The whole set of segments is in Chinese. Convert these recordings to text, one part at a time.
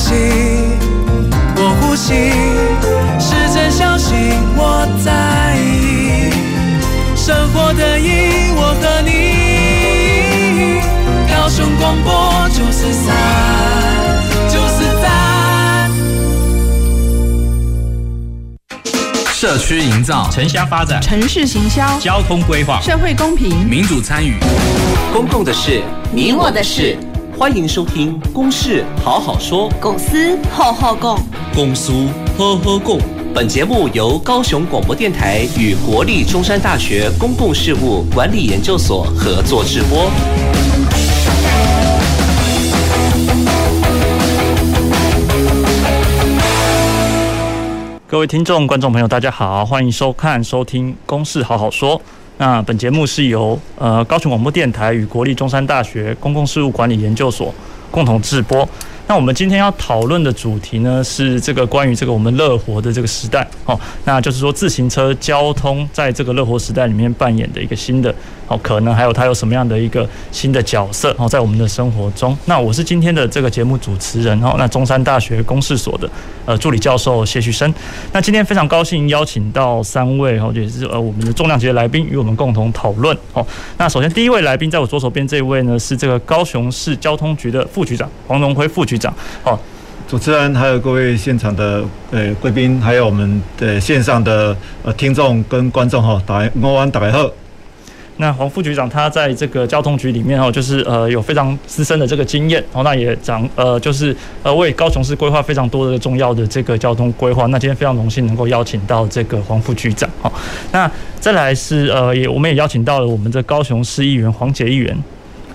气，我呼吸，试着相信我在意，生活的意义，我和你，高雄广播九四三，九四三。社区营造、城乡发展、城市行销、交通规划、社会公平、民主参与、公共的事、你我的事。欢迎收听《公事好好说》，公司好好讲，公司呵呵共。本节目由高雄广播电台与国立中山大学公共事务管理研究所合作直播。各位听众、观众朋友，大家好，欢迎收看、收听《公事好好说》。那本节目是由呃高雄广播电台与国立中山大学公共事务管理研究所共同制播。那我们今天要讨论的主题呢，是这个关于这个我们乐活的这个时代哦，那就是说自行车交通在这个乐活时代里面扮演的一个新的哦可能，还有他有什么样的一个新的角色哦，在我们的生活中。那我是今天的这个节目主持人哦，那中山大学公事所的呃助理教授谢旭升。那今天非常高兴邀请到三位哦，也是呃我们的重量级的来宾与我们共同讨论哦。那首先第一位来宾在我左手边这一位呢，是这个高雄市交通局的副局长黄荣辉副局长。好，主持人还有各位现场的呃贵宾，还有我们的线上的呃听众跟观众哈，大家午大家好。那黄副局长他在这个交通局里面哦，就是呃有非常资深的这个经验，哦，那也长呃就是呃为高雄市规划非常多的重要的这个交通规划。那今天非常荣幸能够邀请到这个黄副局长。哦，那再来是呃也我们也邀请到了我们的高雄市议员黄杰议员。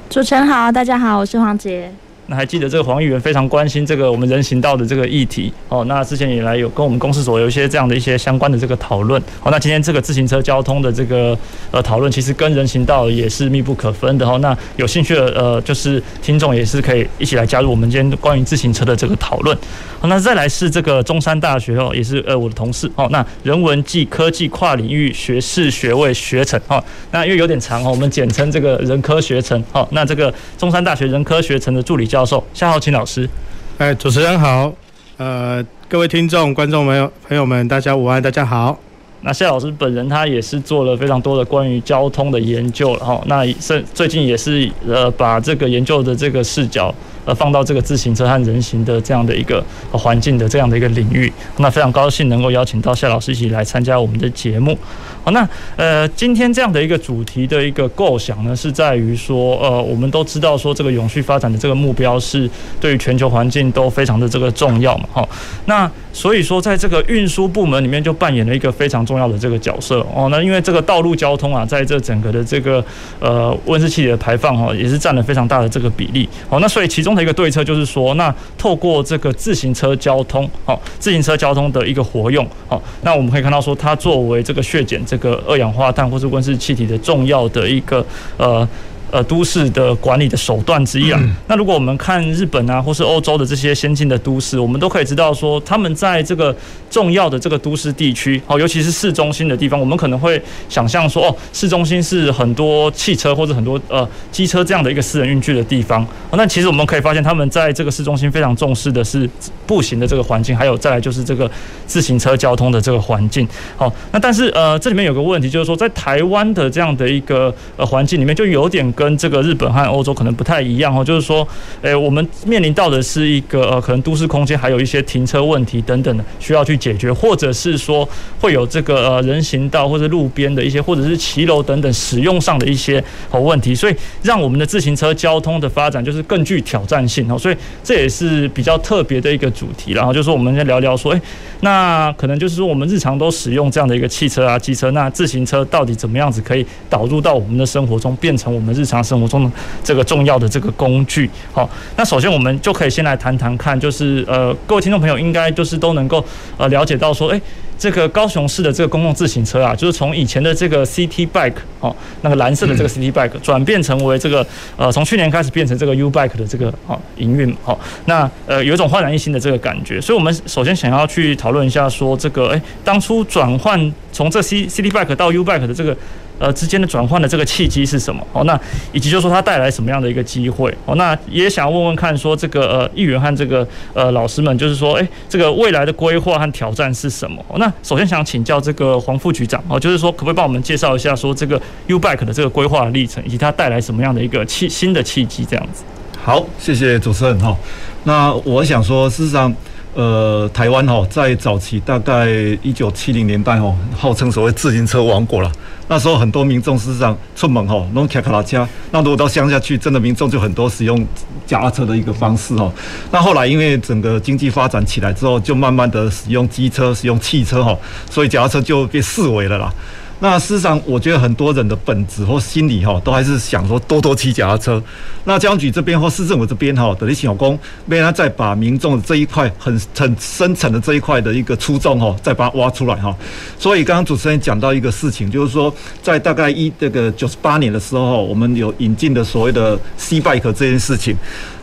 主持人好，大家好，我是黄杰。那还记得这个黄议员非常关心这个我们人行道的这个议题哦。那之前以来有跟我们公司所有一些这样的一些相关的这个讨论哦。那今天这个自行车交通的这个呃讨论，其实跟人行道也是密不可分的哦。那有兴趣的呃，就是听众也是可以一起来加入我们今天关于自行车的这个讨论。好，那再来是这个中山大学哦，也是呃我的同事哦。那人文暨科技跨领域学士学位学程哦。那因为有点长哦，我们简称这个人科学程哦。那这个中山大学人科学程的助理教教授夏浩清老师，哎，主持人好，呃，各位听众、观众朋友朋友们，大家午安，大家好。那夏老师本人他也是做了非常多的关于交通的研究了哈，那是最近也是呃把这个研究的这个视角。呃，放到这个自行车和人行的这样的一个环境的这样的一个领域，那非常高兴能够邀请到夏老师一起来参加我们的节目。好，那呃，今天这样的一个主题的一个构想呢，是在于说，呃，我们都知道说这个永续发展的这个目标是对于全球环境都非常的这个重要嘛，哈。那所以说，在这个运输部门里面就扮演了一个非常重要的这个角色哦。那因为这个道路交通啊，在这整个的这个呃温室气体的排放哈，也是占了非常大的这个比例。好，那所以其中的一个对策就是说，那透过这个自行车交通，好，自行车交通的一个活用，好，那我们可以看到说，它作为这个血检这个二氧化碳或是温室气体的重要的一个呃。呃，都市的管理的手段之一啊。那如果我们看日本啊，或是欧洲的这些先进的都市，我们都可以知道说，他们在这个重要的这个都市地区，哦，尤其是市中心的地方，我们可能会想象说，哦，市中心是很多汽车或者很多呃机车这样的一个私人运具的地方。那其实我们可以发现，他们在这个市中心非常重视的是步行的这个环境，还有再来就是这个自行车交通的这个环境。好，那但是呃，这里面有个问题，就是说在台湾的这样的一个呃环境里面，就有点。跟这个日本和欧洲可能不太一样哦，就是说，诶，我们面临到的是一个呃，可能都市空间还有一些停车问题等等的需要去解决，或者是说会有这个呃人行道或者路边的一些，或者是骑楼等等使用上的一些好问题，所以让我们的自行车交通的发展就是更具挑战性哦，所以这也是比较特别的一个主题，然后就是我们再聊聊说，诶，那可能就是说我们日常都使用这样的一个汽车啊、机车，那自行车到底怎么样子可以导入到我们的生活中，变成我们日。日常生活中的这个重要的这个工具，好，那首先我们就可以先来谈谈看，就是呃，各位听众朋友应该就是都能够呃了解到说，诶，这个高雄市的这个公共自行车啊，就是从以前的这个 City Bike 哦，那个蓝色的这个 City Bike 转变成为这个呃，从去年开始变成这个 U Bike 的这个哦营运，好，那呃有一种焕然一新的这个感觉，所以我们首先想要去讨论一下说，这个诶，当初转换从这 C City Bike 到 U Bike 的这个。呃之间的转换的这个契机是什么？哦，那以及就是说它带来什么样的一个机会？哦，那也想问问看，说这个呃议员和这个呃老师们，就是说，诶，这个未来的规划和挑战是什么？哦，那首先想请教这个黄副局长哦，就是说可不可以帮我们介绍一下，说这个 U Bike 的这个规划历程，以及它带来什么样的一个契新的契机？这样子。好，谢谢主持人哈。那我想说，事实上。呃，台湾哈，在早期大概一九七零年代哈，号称所谓自行车王国了。那时候很多民众事实上出门哈，弄骑脚踏车。那如果到乡下去，真的民众就很多使用脚踏车的一个方式哈。那后来因为整个经济发展起来之后，就慢慢的使用机车、使用汽车哈，所以脚踏车就被式微了啦。那事实上，我觉得很多人的本质或心理哈，都还是想说多多骑脚踏车。那交通局这边或市政府这边哈，等于小工，为他再把民众这一块很很深层的这一块的一个初衷哈，再把它挖出来哈。所以刚刚主持人讲到一个事情，就是说在大概一这个九十八年的时候，我们有引进的所谓的 C bike 这件事情。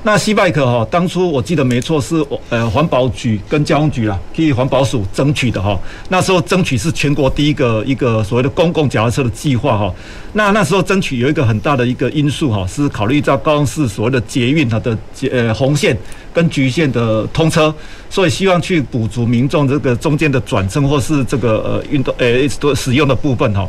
那 C bike 哈，当初我记得没错是呃环保局跟交通局啦，替环保署争取的哈。那时候争取是全国第一个一个所谓的公共脚踏车的计划哈。那那时候争取有一个很大的一个因素哈，是考虑到高雄市所谓的捷运它的呃红线跟橘线的通车，所以希望去补足民众这个中间的转乘或是这个呃运动呃都使用的部分哈。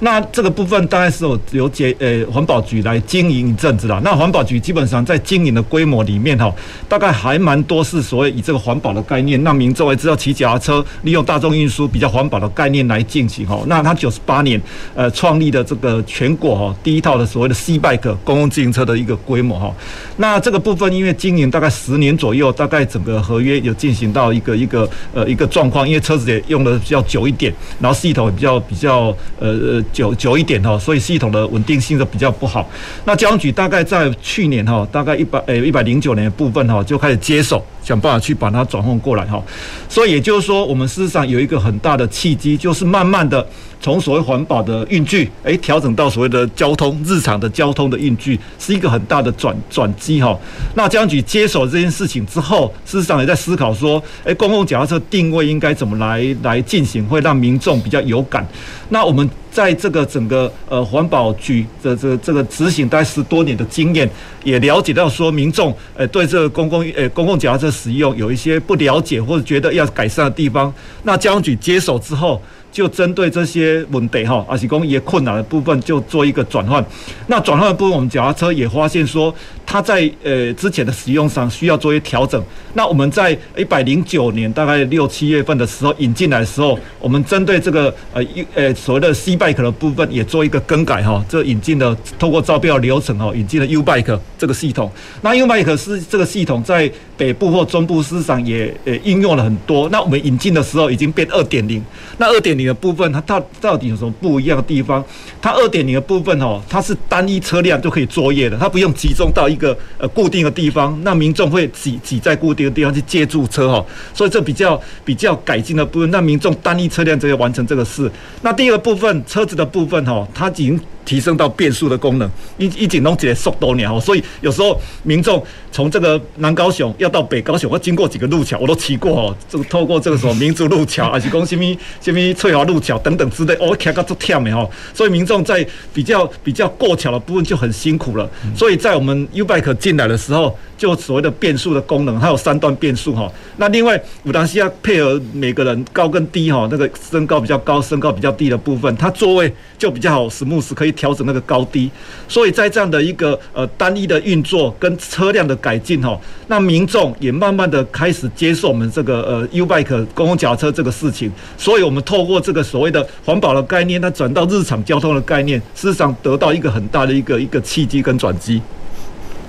那这个部分大概是有由捷呃环保局来经营一阵子啦。那环保局基本上在经营的规模里面哈，大概还蛮多是所谓以这个环保的概念，让民众也知道骑脚踏车利用大众运输比较环保的概念来进行哈。那他九十八年呃创立的这个。全国哈第一套的所谓的 C bike 公共自行车的一个规模哈，那这个部分因为经营大概十年左右，大概整个合约有进行到一个一个呃一个状况，因为车子也用的比较久一点，然后系统也比较比较呃呃久久一点哈，所以系统的稳定性就比较不好。那交通局大概在去年哈，大概一百诶一百零九年的部分哈，就开始接手，想办法去把它转换过来哈。所以也就是说，我们事实上有一个很大的契机，就是慢慢的。从所谓环保的运具，诶，调整到所谓的交通日常的交通的运具，是一个很大的转转机哈。那交通局接手这件事情之后，事实上也在思考说，诶，公共脚踏车定位应该怎么来来进行，会让民众比较有感。那我们在这个整个呃环保局的这这个执行大概十多年的经验，也了解到说民众诶对这个公共诶公共脚踏车使用有一些不了解或者觉得要改善的地方。那交通局接手之后。就针对这些问题哈，而且讲也困难的部分，就做一个转换。那转换的部分，我们脚踏车也发现说，它在呃之前的使用上需要做一些调整。那我们在一百零九年大概六七月份的时候引进来的时候，我们针对这个呃一呃所谓的 C bike 的部分也做一个更改哈。这引进的透过招标流程哈，引进了 U bike 这个系统。那 U bike 是这个系统在北部或中部市场也呃应用了很多。那我们引进的时候已经变二点零，那二点零。的部分，它到到底有什么不一样的地方？它二点零的部分哦，它是单一车辆就可以作业的，它不用集中到一个呃固定的地方，那民众会挤挤在固定的地方去借驻车哈，所以这比较比较改进的部分，那民众单一车辆就可以完成这个事。那第二个部分，车子的部分哈，它已经。提升到变速的功能，一一紧拢起来速多年，所以有时候民众从这个南高雄要到北高雄，我经过几个路桥，我都骑过哦。这个透过这个什么民族路桥，还是讲什么什么翠华路桥等等之类，我骑到足忝的哦。所以民众在比较比较过桥的部分就很辛苦了。所以在我们 U-Bike 进来的时候，就所谓的变速的功能，还有三段变速哈。那另外武当西要配合每个人高跟低哈，那个身高比较高、身高比较低的部分，它座位就比较好，smooth 可以。调整那个高低，所以在这样的一个呃单一的运作跟车辆的改进哈，那民众也慢慢的开始接受我们这个呃 U-Bike 公共脚车这个事情，所以我们透过这个所谓的环保的概念，它转到日常交通的概念，事实上得到一个很大的一个一个契机跟转机。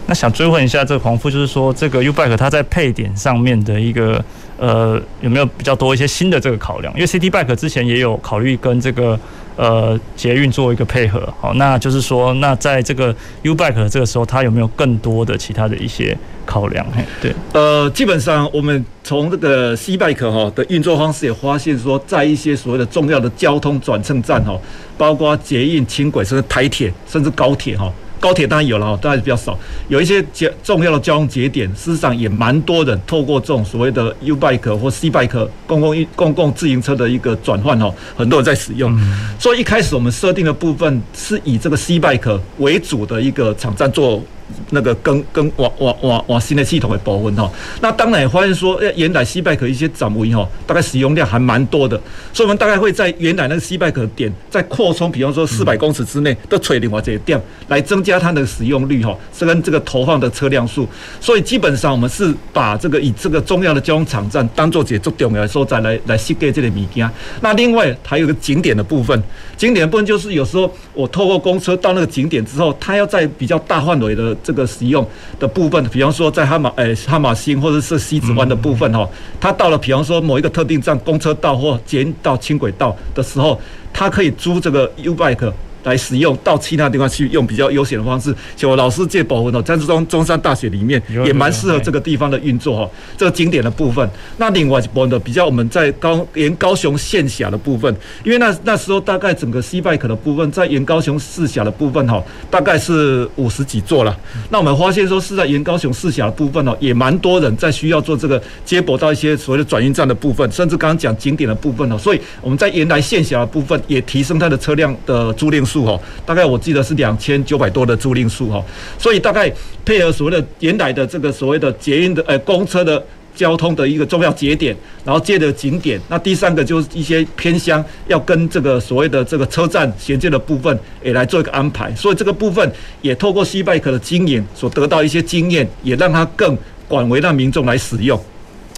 那想追问一下这个黄富，就是说这个 U-Bike 它在配点上面的一个呃有没有比较多一些新的这个考量？因为 City Bike 之前也有考虑跟这个。呃，捷运做一个配合，好，那就是说，那在这个 U Bike 这个时候，它有没有更多的其他的一些考量？嘿，对，呃，基本上我们从这个 C Bike 哈的运作方式也发现说，在一些所谓的重要的交通转乘站哈，包括捷运、轻轨甚至台铁甚至高铁哈。高铁当然有了，当然比较少。有一些节重要的交通节点，事实上也蛮多人透过这种所谓的 U bike 或 C bike 公共公共自行车的一个转换哦，很多人在使用。所以一开始我们设定的部分是以这个 C bike 为主的一个场站做。那个跟跟往往往往新的系统的部分哈，那当然也发现说，哎，原来 C bike 一些展位哈，大概使用量还蛮多的，所以我们大概会在原来那个 C bike 点再扩充，比方说四百公尺之内都垂另外这些点，来增加它的使用率哈，是跟这个投放的车辆数，所以基本上我们是把这个以这个重要的交通场站当做一个重要的所在来来设计这个物件。那另外还有个景点的部分，景点的部分就是有时候我透过公车到那个景点之后，它要在比较大范围的。这个使用的部分，比方说在哈马诶哈马星或者是西子湾的部分哈，它到了比方说某一个特定站，公车道或捷运到轻轨道的时候，它可以租这个 U bike。来使用到其他地方去用比较悠闲的方式，像我老师借保温哦，在中中山大学里面也蛮适合这个地方的运作哈。这个景点的部分，那另外一部分的比较我们在高沿高雄县辖的部分，因为那那时候大概整个 C bike 的部分在沿高雄市辖的部分哈，大概是五十几座了。那我们发现说是在沿高雄市辖的部分哦，也蛮多人在需要做这个接驳到一些所谓的转运站的部分，甚至刚刚讲景点的部分哦，所以我们在原来县辖的部分也提升它的车辆的租赁数哈，大概我记得是两千九百多的租赁数哈，所以大概配合所谓的原来的这个所谓的捷运的呃公车的交通的一个重要节点，然后接的景点，那第三个就是一些偏乡要跟这个所谓的这个车站衔接的部分也来做一个安排，所以这个部分也透过 C bike 的经验所得到一些经验，也让它更广为让民众来使用。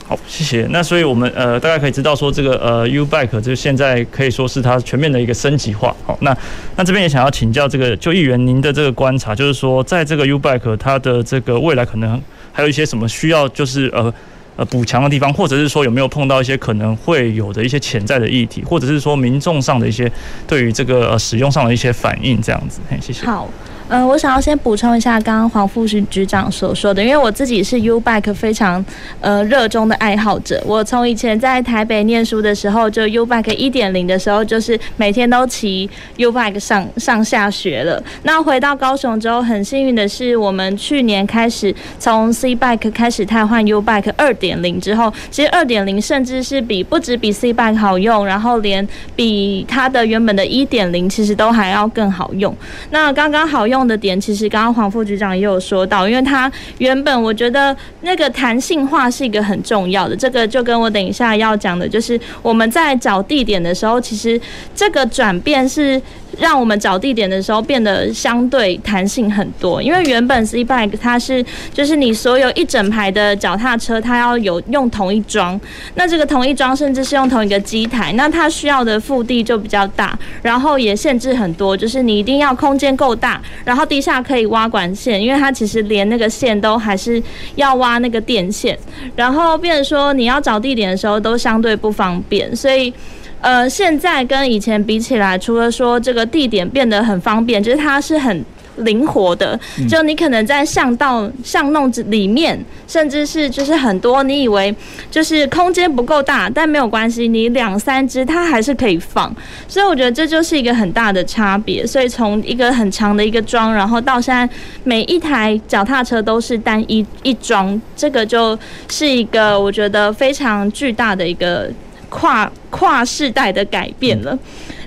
好，谢谢。那所以我们呃，大家可以知道说，这个呃，U Bike 就现在可以说是它全面的一个升级化。好，那那这边也想要请教这个就议员您的这个观察，就是说，在这个 U Bike 它的这个未来可能还有一些什么需要，就是呃呃补强的地方，或者是说有没有碰到一些可能会有的一些潜在的议题，或者是说民众上的一些对于这个呃使用上的一些反应，这样子。嘿，谢谢。好。嗯、我想要先补充一下刚刚黄副局长所说的，因为我自己是 U Bike 非常呃热衷的爱好者。我从以前在台北念书的时候，就 U Bike 一点零的时候，就是每天都骑 U Bike 上上下学了。那回到高雄之后，很幸运的是，我们去年开始从 C Bike 开始汰换 U Bike 二点零之后，其实二点零甚至是比不止比 C Bike 好用，然后连比它的原本的一点零其实都还要更好用。那刚刚好用。用的点其实刚刚黄副局长也有说到，因为他原本我觉得那个弹性化是一个很重要的，这个就跟我等一下要讲的，就是我们在找地点的时候，其实这个转变是。让我们找地点的时候变得相对弹性很多，因为原本 C bike 它是就是你所有一整排的脚踏车，它要有用同一桩，那这个同一桩甚至是用同一个机台，那它需要的腹地就比较大，然后也限制很多，就是你一定要空间够大，然后地下可以挖管线，因为它其实连那个线都还是要挖那个电线，然后变成说你要找地点的时候都相对不方便，所以。呃，现在跟以前比起来，除了说这个地点变得很方便，就是它是很灵活的。就你可能在巷道、巷弄子里面，甚至是就是很多你以为就是空间不够大，但没有关系，你两三只它还是可以放。所以我觉得这就是一个很大的差别。所以从一个很长的一个桩，然后到现在每一台脚踏车都是单一一桩，这个就是一个我觉得非常巨大的一个。跨跨世代的改变了，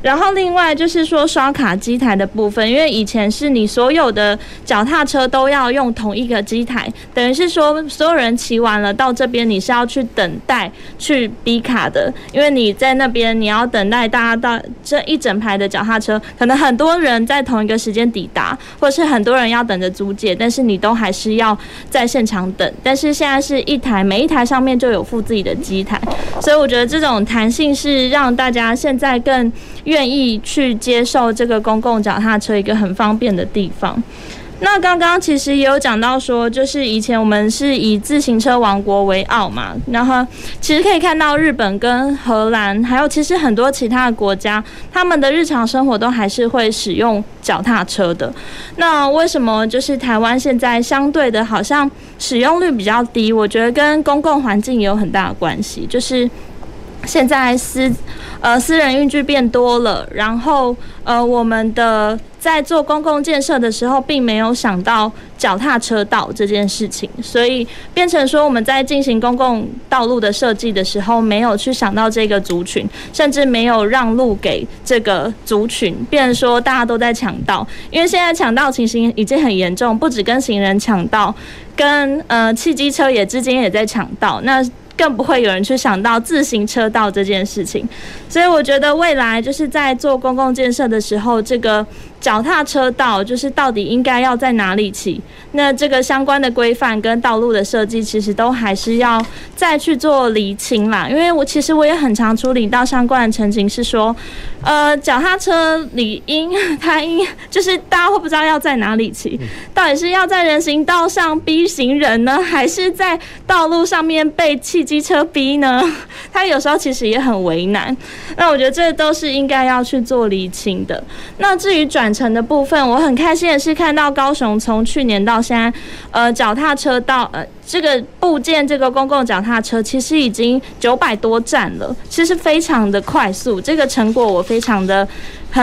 然后另外就是说刷卡机台的部分，因为以前是你所有的脚踏车都要用同一个机台，等于是说所有人骑完了到这边，你是要去等待去逼卡的，因为你在那边你要等待大家到这一整排的脚踏车，可能很多人在同一个时间抵达，或是很多人要等着租借，但是你都还是要在现场等。但是现在是一台，每一台上面就有附自己的机台，所以我觉得这种。弹性是让大家现在更愿意去接受这个公共脚踏车一个很方便的地方。那刚刚其实也有讲到说，就是以前我们是以自行车王国为傲嘛，然后其实可以看到日本跟荷兰，还有其实很多其他的国家，他们的日常生活都还是会使用脚踏车的。那为什么就是台湾现在相对的好像使用率比较低？我觉得跟公共环境也有很大的关系，就是。现在私呃私人运具变多了，然后呃我们的在做公共建设的时候，并没有想到脚踏车道这件事情，所以变成说我们在进行公共道路的设计的时候，没有去想到这个族群，甚至没有让路给这个族群，变成说大家都在抢道，因为现在抢道情形已经很严重，不止跟行人抢道，跟呃汽机车也之间也在抢道，那。更不会有人去想到自行车道这件事情，所以我觉得未来就是在做公共建设的时候，这个。脚踏车道就是到底应该要在哪里骑？那这个相关的规范跟道路的设计，其实都还是要再去做厘清啦。因为我其实我也很常处理到相关的陈情，是说，呃，脚踏车理应它应就是大家会不知道要在哪里骑，到底是要在人行道上逼行人呢，还是在道路上面被汽机车逼呢？他有时候其实也很为难。那我觉得这都是应该要去做厘清的。那至于转程的部分，我很开心的是看到高雄从去年到现在，呃，脚踏车到，呃，这个部件，这个公共脚踏车其实已经九百多站了，其实非常的快速，这个成果我非常的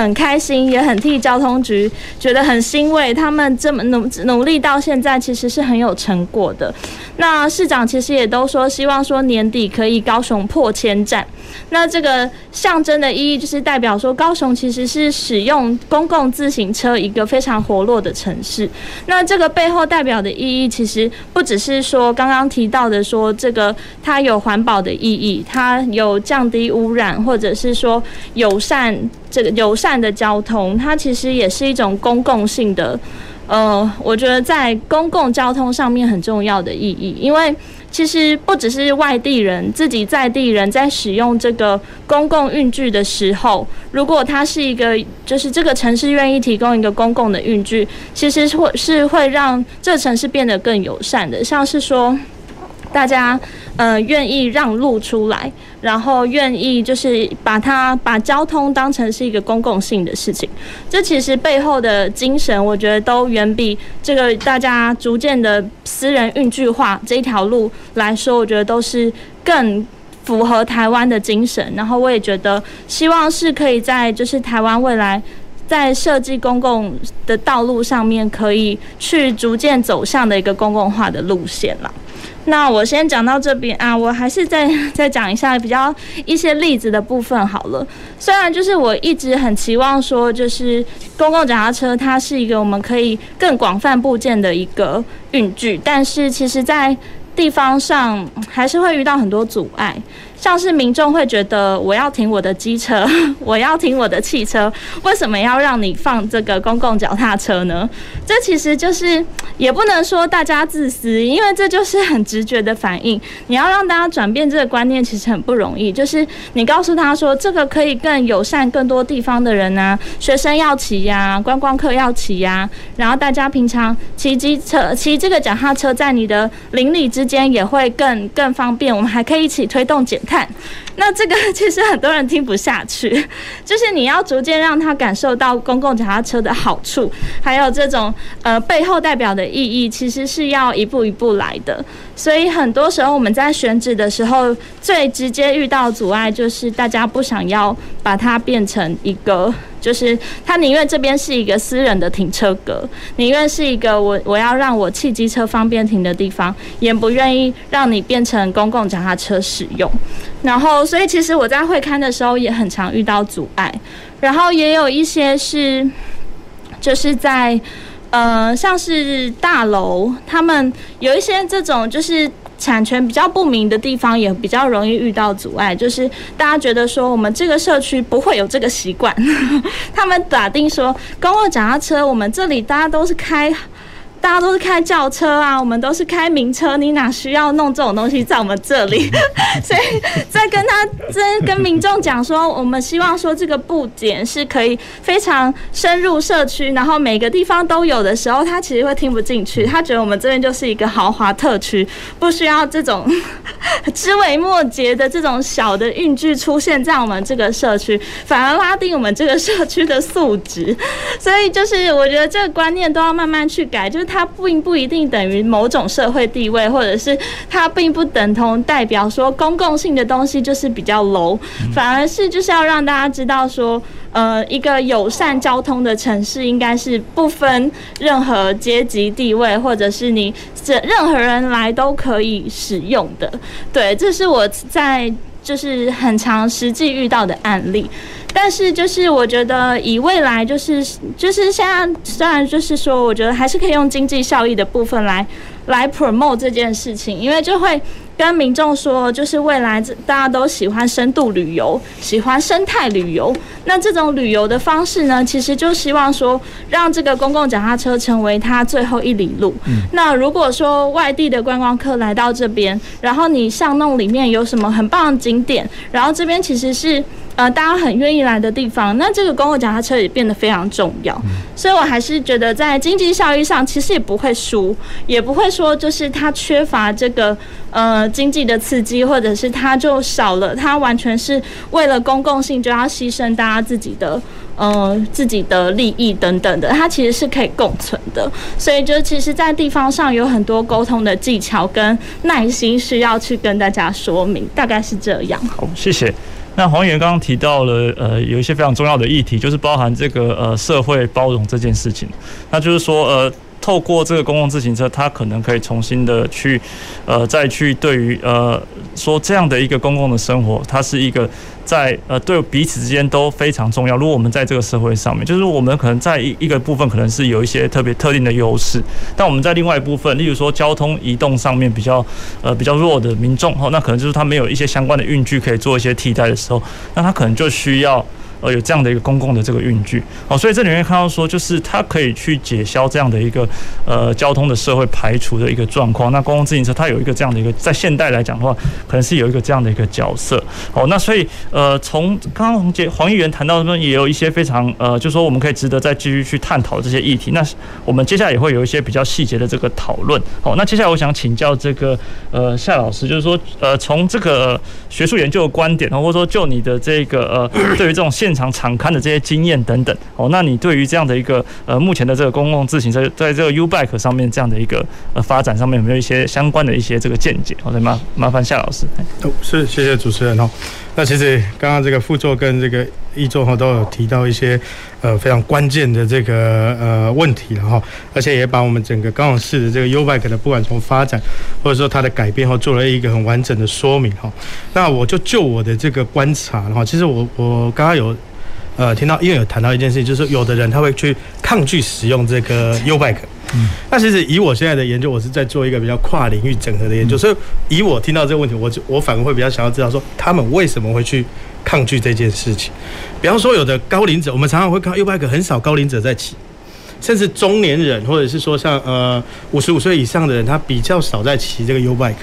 很开心，也很替交通局觉得很欣慰，他们这么努努力到现在，其实是很有成果的。那市长其实也都说，希望说年底可以高雄破千站。那这个象征的意义，就是代表说高雄其实是使用公共自行车一个非常活络的城市。那这个背后代表的意义，其实不只是说刚刚提到的说这个它有环保的意义，它有降低污染，或者是说友善这个友善的交通，它其实也是一种公共性的。呃，我觉得在公共交通上面很重要的意义，因为其实不只是外地人，自己在地人在使用这个公共运具的时候，如果它是一个，就是这个城市愿意提供一个公共的运具，其实会是会让这城市变得更友善的，像是说。大家呃愿意让路出来，然后愿意就是把它把交通当成是一个公共性的事情，这其实背后的精神，我觉得都远比这个大家逐渐的私人运具化这一条路来说，我觉得都是更符合台湾的精神。然后我也觉得，希望是可以在就是台湾未来在设计公共的道路上面，可以去逐渐走向的一个公共化的路线了。那我先讲到这边啊，我还是再 再讲一下比较一些例子的部分好了。虽然就是我一直很期望说，就是公共脚踏车它是一个我们可以更广泛布建的一个运具，但是其实在地方上还是会遇到很多阻碍。像是民众会觉得，我要停我的机车，我要停我的汽车，为什么要让你放这个公共脚踏车呢？这其实就是也不能说大家自私，因为这就是很直觉的反应。你要让大家转变这个观念，其实很不容易。就是你告诉他说，这个可以更友善更多地方的人啊，学生要骑呀，观光客要骑呀，然后大家平常骑机车、骑这个脚踏车，在你的邻里之间也会更更方便。我们还可以一起推动减碳。看，那这个 其实很多人听不下去，就是你要逐渐让他感受到公共脚踏车的好处，还有这种呃背后代表的意义，其实是要一步一步来的。所以很多时候我们在选址的时候，最直接遇到阻碍就是大家不想要把它变成一个。就是他宁愿这边是一个私人的停车格，宁愿是一个我我要让我汽机车方便停的地方，也不愿意让你变成公共脚踏车使用。然后，所以其实我在会勘的时候也很常遇到阻碍，然后也有一些是，就是在呃，像是大楼，他们有一些这种就是。产权比较不明的地方也比较容易遇到阻碍，就是大家觉得说我们这个社区不会有这个习惯，他们打定说公共脚踏车，我们这里大家都是开。大家都是开轿车啊，我们都是开名车，你哪需要弄这种东西在我们这里？所以在跟他在跟民众讲说，我们希望说这个布点是可以非常深入社区，然后每个地方都有的时候，他其实会听不进去，他觉得我们这边就是一个豪华特区，不需要这种 枝微末节的这种小的运具出现在我们这个社区，反而拉低我们这个社区的素质。所以就是我觉得这个观念都要慢慢去改，就是。它并不一定等于某种社会地位，或者是它并不等同代表说公共性的东西就是比较 low，反而是就是要让大家知道说，呃，一个友善交通的城市应该是不分任何阶级地位，或者是你这任何人来都可以使用的。对，这是我在就是很长实际遇到的案例。但是就是我觉得以未来就是就是现在虽然就是说，我觉得还是可以用经济效益的部分来来 promote 这件事情，因为就会。跟民众说，就是未来大家都喜欢深度旅游，喜欢生态旅游。那这种旅游的方式呢，其实就希望说，让这个公共脚踏车成为它最后一里路。嗯。那如果说外地的观光客来到这边，然后你巷弄里面有什么很棒的景点，然后这边其实是呃大家很愿意来的地方，那这个公共脚踏车也变得非常重要。所以我还是觉得在经济效益上，其实也不会输，也不会说就是它缺乏这个。呃，经济的刺激，或者是它就少了，它完全是为了公共性就要牺牲大家自己的呃自己的利益等等的，它其实是可以共存的。所以就其实，在地方上有很多沟通的技巧跟耐心需要去跟大家说明，大概是这样。好，谢谢。那黄源刚刚提到了呃有一些非常重要的议题，就是包含这个呃社会包容这件事情，那就是说呃。透过这个公共自行车，它可能可以重新的去，呃，再去对于呃说这样的一个公共的生活，它是一个在呃对彼此之间都非常重要。如果我们在这个社会上面，就是我们可能在一一个部分可能是有一些特别特定的优势，但我们在另外一部分，例如说交通移动上面比较呃比较弱的民众，哈，那可能就是他没有一些相关的运具可以做一些替代的时候，那他可能就需要。呃，有这样的一个公共的这个运具，哦，所以这里面看到说，就是它可以去解消这样的一个呃交通的社会排除的一个状况。那公共自行车它有一个这样的一个，在现代来讲的话，可能是有一个这样的一个角色。哦，那所以呃，从刚刚黄黄议员谈到的，也有一些非常呃，就说我们可以值得再继续去探讨这些议题。那我们接下来也会有一些比较细节的这个讨论。好，那接下来我想请教这个呃夏老师，就是说呃，从这个学术研究的观点，或者说就你的这个呃，对于这种现现场场勘的这些经验等等，哦，那你对于这样的一个呃，目前的这个公共自行车在这个 U Bike 上面这样的一个呃发展上面有没有一些相关的一些这个见解？好的，麻麻烦夏老师。哦，是，谢谢主持人哦。那其实刚刚这个副座跟这个一座哈都有提到一些呃非常关键的这个呃问题了哈，而且也把我们整个高雄市的这个 U-Bike 的不管从发展或者说它的改变哈，做了一个很完整的说明哈。那我就就我的这个观察哈，其实我我刚刚有呃听到因为有谈到一件事情，就是有的人他会去抗拒使用这个 U-Bike。嗯，那其实以我现在的研究，我是在做一个比较跨领域整合的研究，所以以我听到这个问题，我就我反而会比较想要知道说，他们为什么会去抗拒这件事情。比方说，有的高龄者，我们常常会看到 U-Bike 很少高龄者在骑，甚至中年人或者是说像呃五十五岁以上的人，他比较少在骑这个 U-Bike。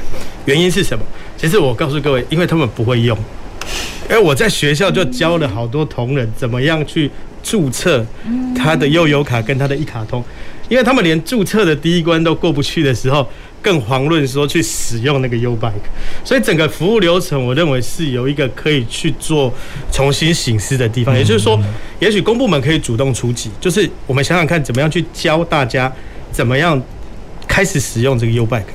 原因是什么？其实我告诉各位，因为他们不会用。因为我在学校就教了好多同仁怎么样去注册他的悠游卡跟他的一卡通。因为他们连注册的第一关都过不去的时候，更遑论说去使用那个 U-Bike，所以整个服务流程，我认为是有一个可以去做重新醒思的地方。也就是说，也许公部门可以主动出击，就是我们想想看，怎么样去教大家怎么样开始使用这个 U-Bike。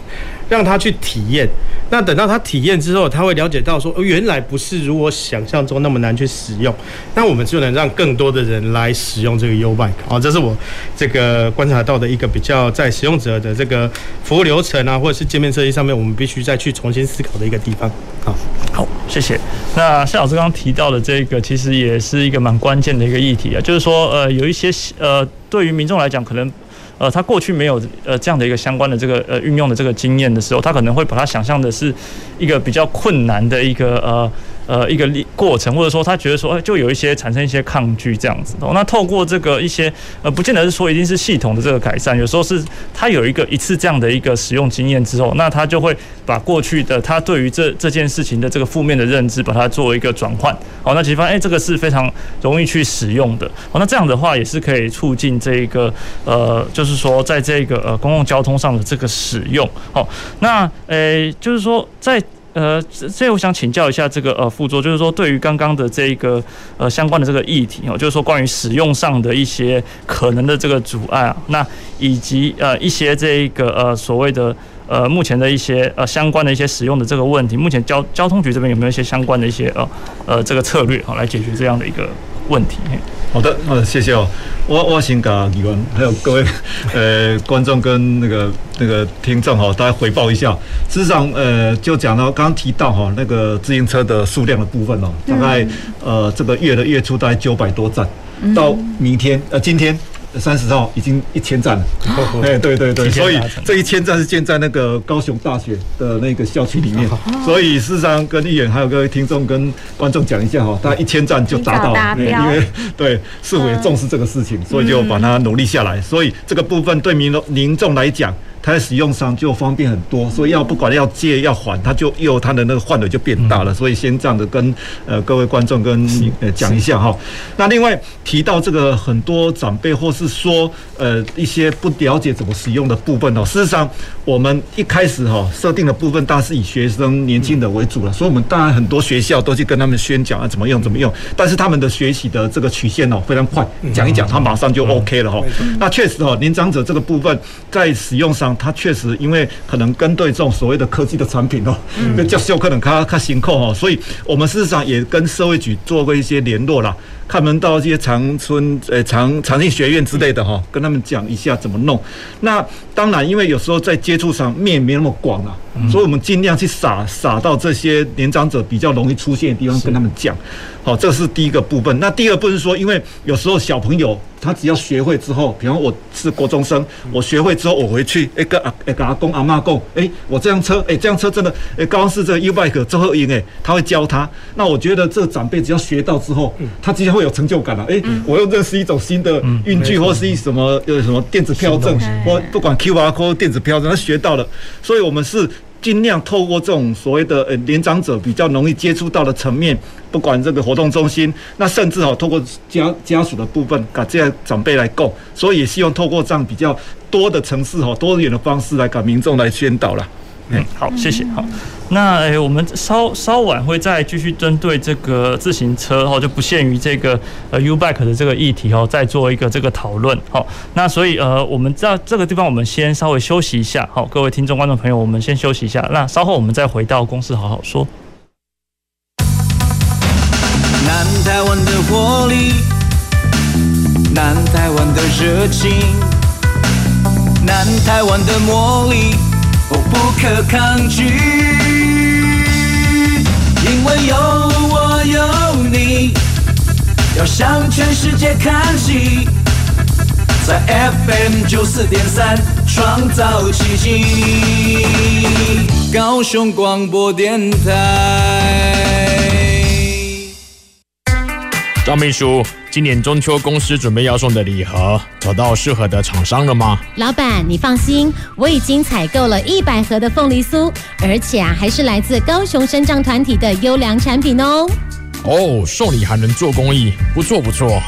让他去体验，那等到他体验之后，他会了解到说，原来不是如我想象中那么难去使用。那我们就能让更多的人来使用这个 U-Bike。好，这是我这个观察到的一个比较在使用者的这个服务流程啊，或者是界面设计上面，我们必须再去重新思考的一个地方。好，好，谢谢。那夏老师刚刚提到的这个，其实也是一个蛮关键的一个议题啊，就是说，呃，有一些呃，对于民众来讲，可能。呃，他过去没有呃这样的一个相关的这个呃运用的这个经验的时候，他可能会把它想象的是一个比较困难的一个呃。呃，一个过程，或者说他觉得说，哎，就有一些产生一些抗拒这样子。那透过这个一些，呃，不见得是说一定是系统的这个改善，有时候是他有一个一次这样的一个使用经验之后，那他就会把过去的他对于这这件事情的这个负面的认知，把它作为一个转换。好，那其实发现，哎，这个是非常容易去使用的。好，那这样的话也是可以促进这一个，呃，就是说在这个呃公共交通上的这个使用。好，那呃，就是说在。呃，所以我想请教一下这个呃副座，就是说对于刚刚的这一个呃相关的这个议题哦，就是说关于使用上的一些可能的这个阻碍啊，那以及呃一些这一个呃所谓的呃目前的一些呃相关的一些使用的这个问题，目前交交通局这边有没有一些相关的一些呃呃这个策略啊来解决这样的一个问题？好的，呃，谢谢哦。我我先给议员还有各位呃观众跟那个那个听众哈，大家回报一下。事实上，呃，就讲到刚刚提到哈，那个自行车的数量的部分哦，大概呃这个月的月初大概九百多站，到明天呃今天。三十号已经一千站了，哎，对对对，所以这一千站是建在那个高雄大学的那个校区里面，所以事实上跟议员还有各位听众跟观众讲一下哈，大概一千站就达到了，因为对市府也重视这个事情，所以就把它努力下来，所以这个部分对民民众来讲。它的使用上就方便很多，所以要不管要借要还，它就又它的那个换的就变大了。所以先这样的跟呃各位观众跟呃讲一下哈。那另外提到这个很多长辈或是说呃一些不了解怎么使用的部分哦，事实上我们一开始哈设定的部分，大是以学生年轻人为主了，所以我们当然很多学校都去跟他们宣讲啊怎么用怎么用，但是他们的学习的这个曲线哦非常快，讲一讲他马上就 OK 了哈。那确实哈，年长者这个部分在使用上。它确实，因为可能跟对这种所谓的科技的产品哦，那叫修可能他他辛苦哦，所以我们事实上也跟社会局做过一些联络啦。看门到一些长春呃长长庆学院之类的哈，跟他们讲一下怎么弄。那当然，因为有时候在接触上面没那么广啊，所以我们尽量去撒撒到这些年长者比较容易出现的地方，跟他们讲。好，这是第一个部分。那第二部分是说，因为有时候小朋友他只要学会之后，比方我是国中生，我学会之后我回去，哎跟阿哎跟阿公阿妈讲，哎我这辆车，哎这辆车真的，哎刚刚是这个 U-bike 最后赢哎，他会教他。那我觉得这个长辈只要学到之后，他直接会有成就感了。哎，我又认识一种新的运具，或是一什么呃什么电子票证，或不管 QR code 电子票证，他学到了。所以我们是。尽量透过这种所谓的呃年长者比较容易接触到的层面，不管这个活动中心，那甚至哈透过家家属的部分，把这样长辈来供，所以也希望透过这样比较多的城市哈多元的方式来搞民众来宣导了。嗯，好，谢谢。好，那诶、欸，我们稍稍晚会再继续针对这个自行车哈，就不限于这个呃 U-Bike 的这个议题哦，再做一个这个讨论。好，那所以呃，我们在这个地方，我们先稍微休息一下。好，各位听众观众朋友，我们先休息一下。那稍后我们再回到公司好好说。南台湾的活力，南台湾的热情，南台湾的魔力。不可抗拒，因为有我有你，要向全世界看齐，在 FM 九四点三创造奇迹，高雄广播电台。张秘书，今年中秋公司准备要送的礼盒，找到适合的厂商了吗？老板，你放心，我已经采购了一百盒的凤梨酥，而且啊，还是来自高雄生长团体的优良产品哦。哦，送礼还能做公益，不错不错。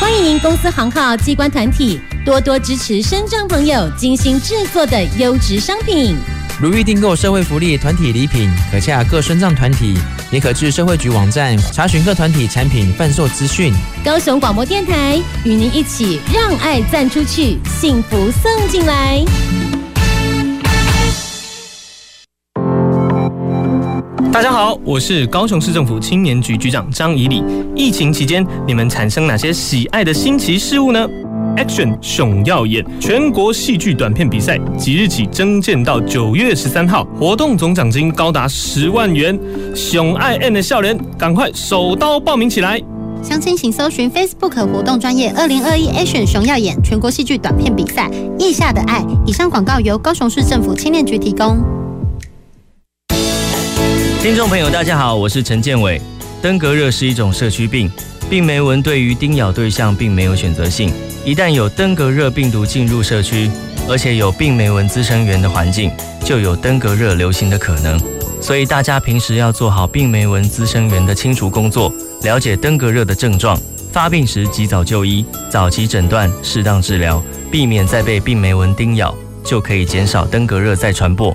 欢迎您公司行号机关团体多多支持身障朋友精心制作的优质商品。如欲订购社会福利团体礼品，可洽各身障团体，也可至社会局网站查询各团体产品贩售资讯。高雄广播电台与您一起让爱赞出去，幸福送进来。大家好，我是高雄市政府青年局局长张以礼。疫情期间，你们产生哪些喜爱的新奇事物呢？Action 熊耀眼全国戏剧短片比赛即日起征件到九月十三号，活动总奖金高达十万元。熊爱 N 的笑脸，赶快手刀报名起来！详情请搜寻 Facebook 活动专业二零二一 Action 熊耀眼全国戏剧短片比赛，意下的爱。以上广告由高雄市政府青年局提供。听众朋友，大家好，我是陈建伟。登革热是一种社区病，病媒蚊对于叮咬对象并没有选择性。一旦有登革热病毒进入社区，而且有病媒蚊滋生源的环境，就有登革热流行的可能。所以大家平时要做好病媒蚊滋生源的清除工作，了解登革热的症状，发病时及早就医，早期诊断，适当治疗，避免再被病媒蚊叮咬，就可以减少登革热再传播。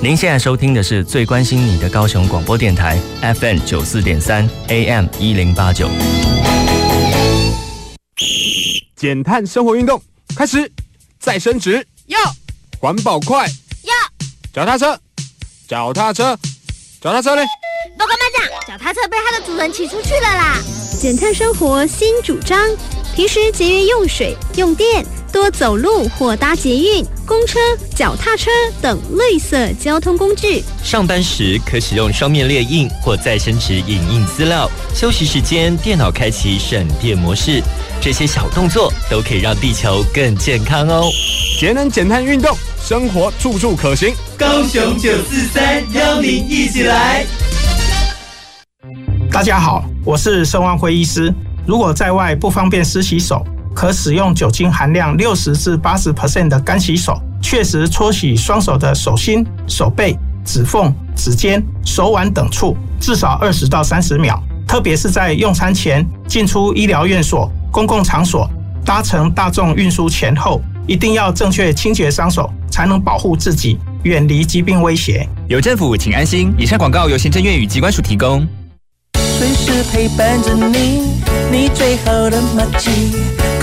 您现在收听的是最关心你的高雄广播电台 FM 九四点三 AM 一零八九。减碳生活运动开始，再伸直，要环保快，要脚踏车，脚踏车，脚踏车嘞！报告班长，脚踏车被它的主人骑出去了啦！减碳生活新主张，平时节约用水用电，多走路或搭捷运、公车、脚踏车等绿色交通工具。上班时可使用双面列印或再生纸影印资料。休息时间电脑开启省电模式。这些小动作都可以让地球更健康哦！节能减碳运动，生活处处可行。高雄九四三邀您一起来。大家好，我是盛万辉医师。如果在外不方便湿洗手，可使用酒精含量六十至八十 percent 的干洗手，确实搓洗双手的手心、手背、指缝、指尖、手腕等处，至少二十到三十秒。特别是在用餐前、进出医疗院所、公共场所、搭乘大众运输前后，一定要正确清洁双手，才能保护自己，远离疾病威胁。有政府，请安心。以上广告由行政院与机关署提供。随时陪伴着你，你最好的麻吉，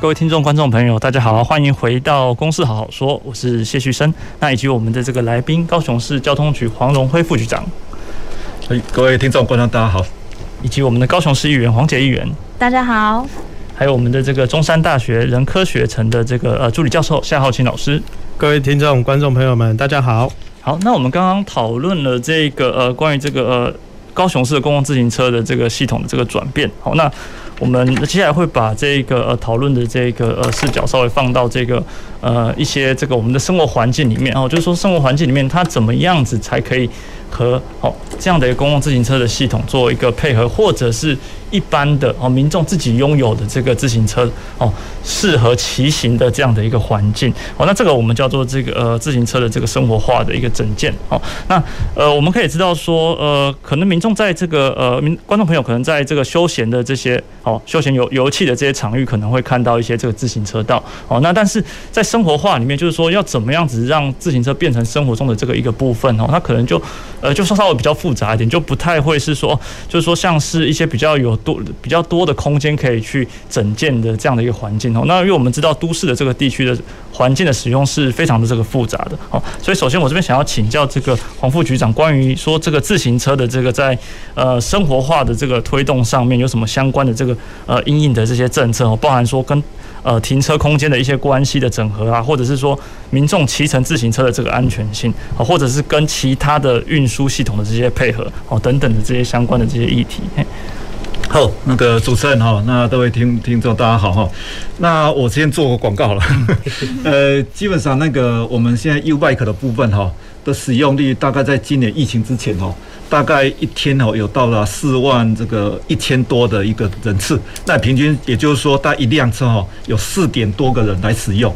各位听众、观众朋友，大家好，欢迎回到《公事好好说》，我是谢旭升。那以及我们的这个来宾，高雄市交通局黄荣辉副局长。各位听众、观众，大家好。以及我们的高雄市议员黄杰议员，大家好。还有我们的这个中山大学人科学城的这个呃助理教授夏浩清老师，各位听众、观众朋友们，大家好。好，那我们刚刚讨论了这个呃关于这个呃高雄市的公共自行车的这个系统的这个转变。好，那我们接下来会把这个呃讨论的这个呃视角稍微放到这个呃一些这个我们的生活环境里面。哦，就是说生活环境里面它怎么样子才可以和哦这样的一个公共自行车的系统做一个配合，或者是。一般的哦，民众自己拥有的这个自行车哦，适合骑行的这样的一个环境哦，那这个我们叫做这个呃自行车的这个生活化的一个整件哦。那呃，我们可以知道说呃，可能民众在这个呃民观众朋友可能在这个休闲的这些哦休闲游游憩的这些场域，可能会看到一些这个自行车道哦。那但是在生活化里面，就是说要怎么样子让自行车变成生活中的这个一个部分哦，它可能就呃就稍稍微比较复杂一点，就不太会是说就是说像是一些比较有。多比较多的空间可以去整建的这样的一个环境哦，那因为我们知道都市的这个地区的环境的使用是非常的这个复杂的哦，所以首先我这边想要请教这个黄副局长，关于说这个自行车的这个在呃生活化的这个推动上面有什么相关的这个呃因应的这些政策哦，包含说跟呃停车空间的一些关系的整合啊，或者是说民众骑乘自行车的这个安全性啊，或者是跟其他的运输系统的这些配合哦等等的这些相关的这些议题。好，那个主持人哈，那各位听听众大家好哈，那我先做个广告了，呃，基本上那个我们现在 U bike 的部分哈的使用率，大概在今年疫情之前哈，大概一天哦有到了四万这个一千多的一个人次，那平均也就是说，大一辆车哦有四点多个人来使用。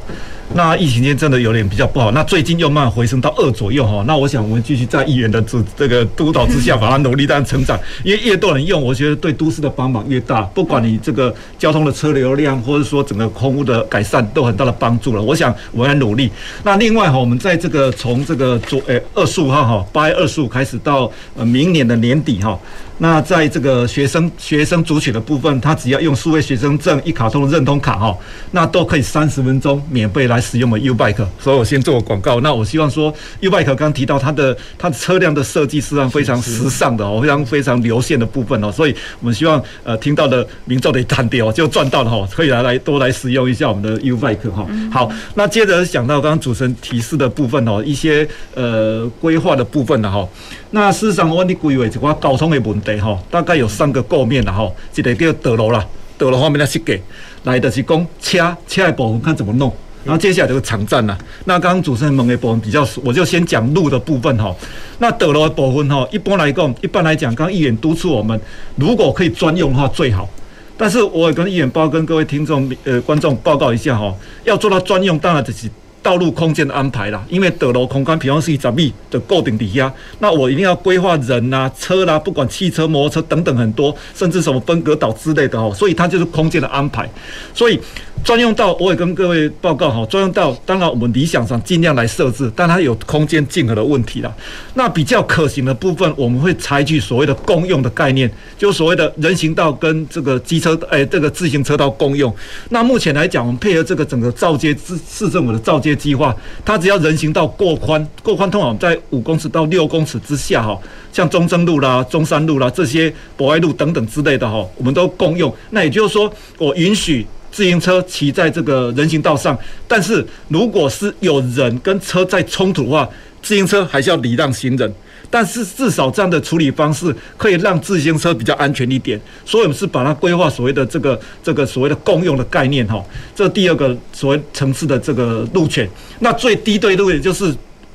那疫情间真的有点比较不好，那最近又慢慢回升到二左右哈。那我想我们继续在议员的这这个督导之下，把它努力让成长。因为越多人用，我觉得对都市的帮忙越大。不管你这个交通的车流量，或者说整个空污的改善，都很大的帮助了。我想我们努力。那另外哈，我们在这个从这个左诶二十五号哈，八月二十五开始到呃明年的年底哈。那在这个学生学生族群的部分，他只要用数位学生证一卡通的认同卡哈，那都可以三十分钟免费来使用我们 YouBike。所以我先做个广告。那我希望说，YouBike 刚刚提到它的它的车辆的设计是非常时尚的哦，非常非常流线的部分哦，所以我们希望呃听到的民众的单点哦就赚到了哈，可以来来多来使用一下我们的 YouBike 哈。好，那接着讲到刚刚主持人提示的部分哦，一些呃规划的部分的哈。那事实上，我的规划一寡交通的问题哈，大概有三个构面啦吼，一个叫道路啦，道路方面的设计，来的是讲车车的部分看怎么弄。然后接下来就是场站啦，那刚刚主持人问的部分比较，我就先讲路的部分吼。那道路的部分吼，一般来讲，一般来讲，刚刚议员督促我们，如果可以专用的话最好。但是我也跟议员报跟各位听众呃观众报告一下哈，要做到专用，当然就是。道路空间的安排啦，因为道路空间比方是一十米的固定底下，那我一定要规划人呐、啊、车啦、不管汽车、摩托车等等很多，甚至什么分隔岛之类的哦，所以它就是空间的安排。所以专用道我也跟各位报告哈，专用道当然我们理想上尽量来设置，但它有空间竞合的问题啦。那比较可行的部分，我们会采取所谓的公用的概念，就所谓的人行道跟这个机车哎这个自行车道共用。那目前来讲，我们配合这个整个造街市市政府的造街。计划，它只要人行道过宽，过宽通常在五公尺到六公尺之下哈，像中正路啦、中山路啦这些博爱路等等之类的哈，我们都共用。那也就是说，我允许自行车骑在这个人行道上，但是如果是有人跟车在冲突的话，自行车还是要礼让行人。但是至少这样的处理方式可以让自行车比较安全一点，所以我们是把它规划所谓的这个这个所谓的共用的概念哈，这第二个所谓城市的这个路权，那最低对路也就是。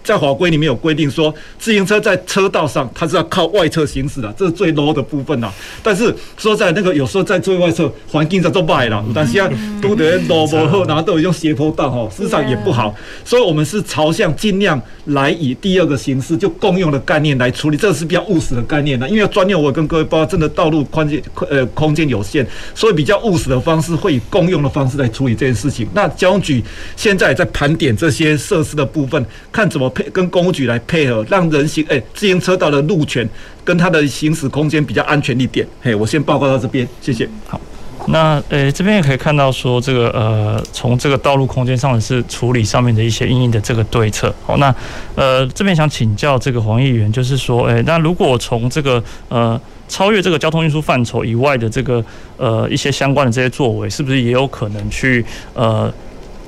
在法规里面有规定说，自行车在车道上它是要靠外侧行驶的，这是最 low 的部分呐。但是说在那个有时候在最外侧环境上都坏了，但是要都得 low 不好，然后都有用斜坡道哈，事实上也不好。所以我们是朝向尽量来以第二个形式，就共用的概念来处理，这个是比较务实的概念的。因为专业我跟各位报告，真的道路宽间呃空间有限，所以比较务实的方式会以共用的方式来处理这件事情。那交通局现在在盘点这些设施的部分，看怎么。配跟公务局来配合，让人行诶、自行车道的路权跟它的行驶空间比较安全一点。嘿，我先报告到这边，谢谢。好，那呃、这边也可以看到说，这个呃从这个道路空间上的是处理上面的一些因应的这个对策。好，那呃这边想请教这个黄议员，就是说，诶、那如果从这个呃超越这个交通运输范畴以外的这个呃一些相关的这些作为，是不是也有可能去呃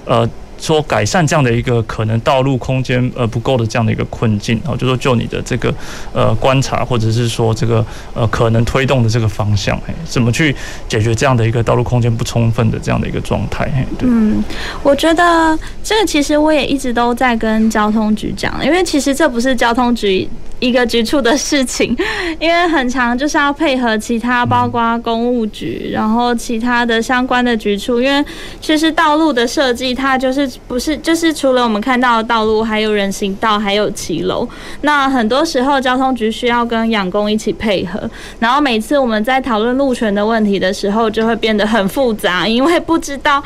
呃？说改善这样的一个可能道路空间呃不够的这样的一个困境啊，就说就你的这个呃观察，或者是说这个呃可能推动的这个方向，哎，怎么去解决这样的一个道路空间不充分的这样的一个状态？对，嗯，我觉得这个其实我也一直都在跟交通局讲，因为其实这不是交通局一个局处的事情，因为很长就是要配合其他，包括公务局，然后其他的相关的局处，因为其实道路的设计它就是。不是，就是除了我们看到的道路，还有人行道，还有骑楼。那很多时候交通局需要跟养工一起配合，然后每次我们在讨论路权的问题的时候，就会变得很复杂，因为不知道。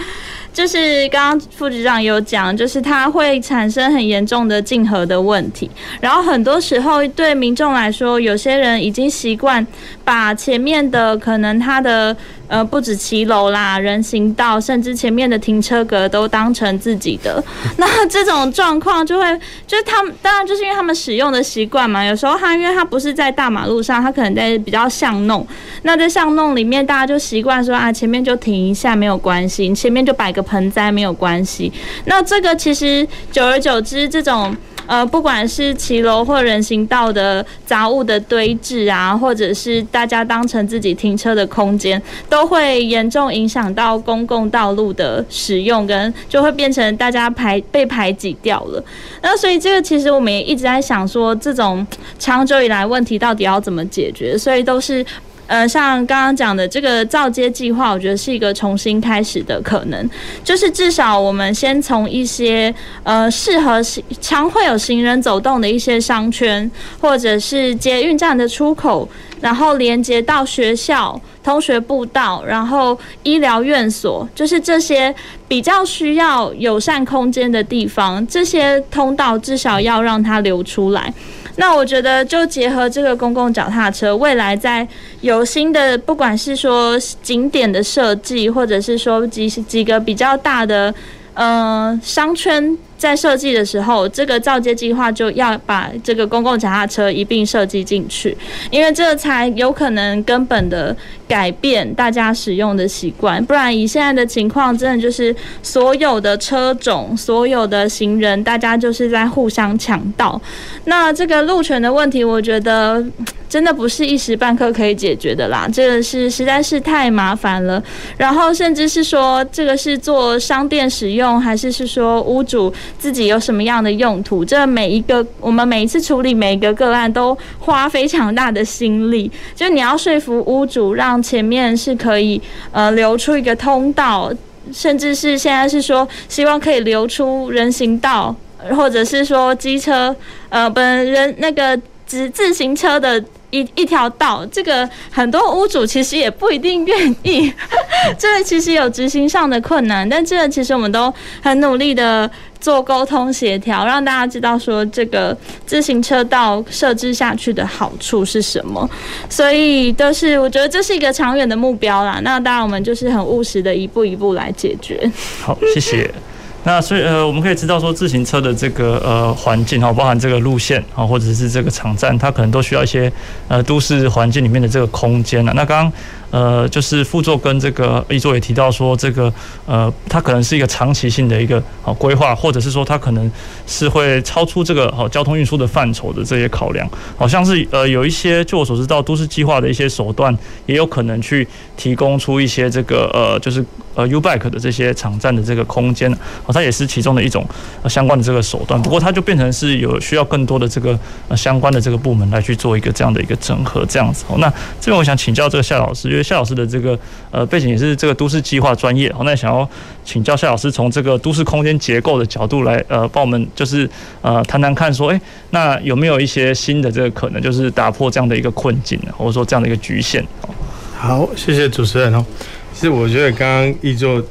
就是刚刚副局长有讲，就是它会产生很严重的竞合的问题，然后很多时候对民众来说，有些人已经习惯把前面的可能他的呃不止骑楼啦、人行道，甚至前面的停车格都当成自己的，那这种状况就会就是他们当然就是因为他们使用的习惯嘛，有时候他因为他不是在大马路上，他可能在比较巷弄，那在巷弄里面大家就习惯说啊前面就停一下没有关系，前面就摆个。盆栽没有关系，那这个其实久而久之，这种呃，不管是骑楼或人行道的杂物的堆置啊，或者是大家当成自己停车的空间，都会严重影响到公共道路的使用，跟就会变成大家排被排挤掉了。那所以这个其实我们也一直在想说，这种长久以来问题到底要怎么解决？所以都是。呃，像刚刚讲的这个造街计划，我觉得是一个重新开始的可能。就是至少我们先从一些呃适合常会有行人走动的一些商圈，或者是捷运站的出口，然后连接到学校、通学步道，然后医疗院所，就是这些比较需要友善空间的地方，这些通道至少要让它留出来。那我觉得，就结合这个公共脚踏车，未来在有新的，不管是说景点的设计，或者是说几几个比较大的，呃，商圈。在设计的时候，这个造街计划就要把这个公共脚踏车一并设计进去，因为这才有可能根本的改变大家使用的习惯。不然以现在的情况，真的就是所有的车种、所有的行人，大家就是在互相抢道。那这个路权的问题，我觉得。真的不是一时半刻可以解决的啦，这个是实在是太麻烦了。然后甚至是说，这个是做商店使用，还是是说屋主自己有什么样的用途？这每一个我们每一次处理每一个个案都花非常大的心力，就你要说服屋主让前面是可以呃留出一个通道，甚至是现在是说希望可以留出人行道，或者是说机车呃本人那个自自行车的。一一条道，这个很多屋主其实也不一定愿意，这个其实有执行上的困难，但这个其实我们都很努力的做沟通协调，让大家知道说这个自行车道设置下去的好处是什么，所以都是我觉得这是一个长远的目标啦。那当然我们就是很务实的一步一步来解决。好，谢谢。那所以呃，我们可以知道说，自行车的这个呃环境哈，包含这个路线啊，或者是这个场站，它可能都需要一些呃都市环境里面的这个空间了。那刚刚。呃，就是副座跟这个一座也提到说，这个呃，它可能是一个长期性的一个好规划，或者是说它可能是会超出这个好交通运输的范畴的这些考量，好像是呃有一些，就我所知道，都市计划的一些手段，也有可能去提供出一些这个呃，就是呃 U-Bike 的这些场站的这个空间，哦，它也是其中的一种呃相关的这个手段。不过它就变成是有需要更多的这个呃相关的这个部门来去做一个这样的一个整合，这样子。哦，那这边我想请教这个夏老师，因为夏老师的这个呃背景也是这个都市计划专业，好，那想要请教夏老师从这个都市空间结构的角度来呃帮我们就是呃谈谈看说，哎，那有没有一些新的这个可能，就是打破这样的一个困境呢，或者说这样的一个局限？好，谢谢主持人哦。其实我觉得刚刚一座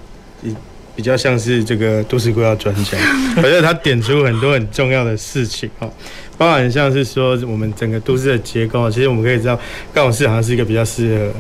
比较像是这个都市规划专家，我觉得他点出很多很重要的事情哦，包含像是说我们整个都市的结构，其实我们可以知道高雄市好像是一个比较适合。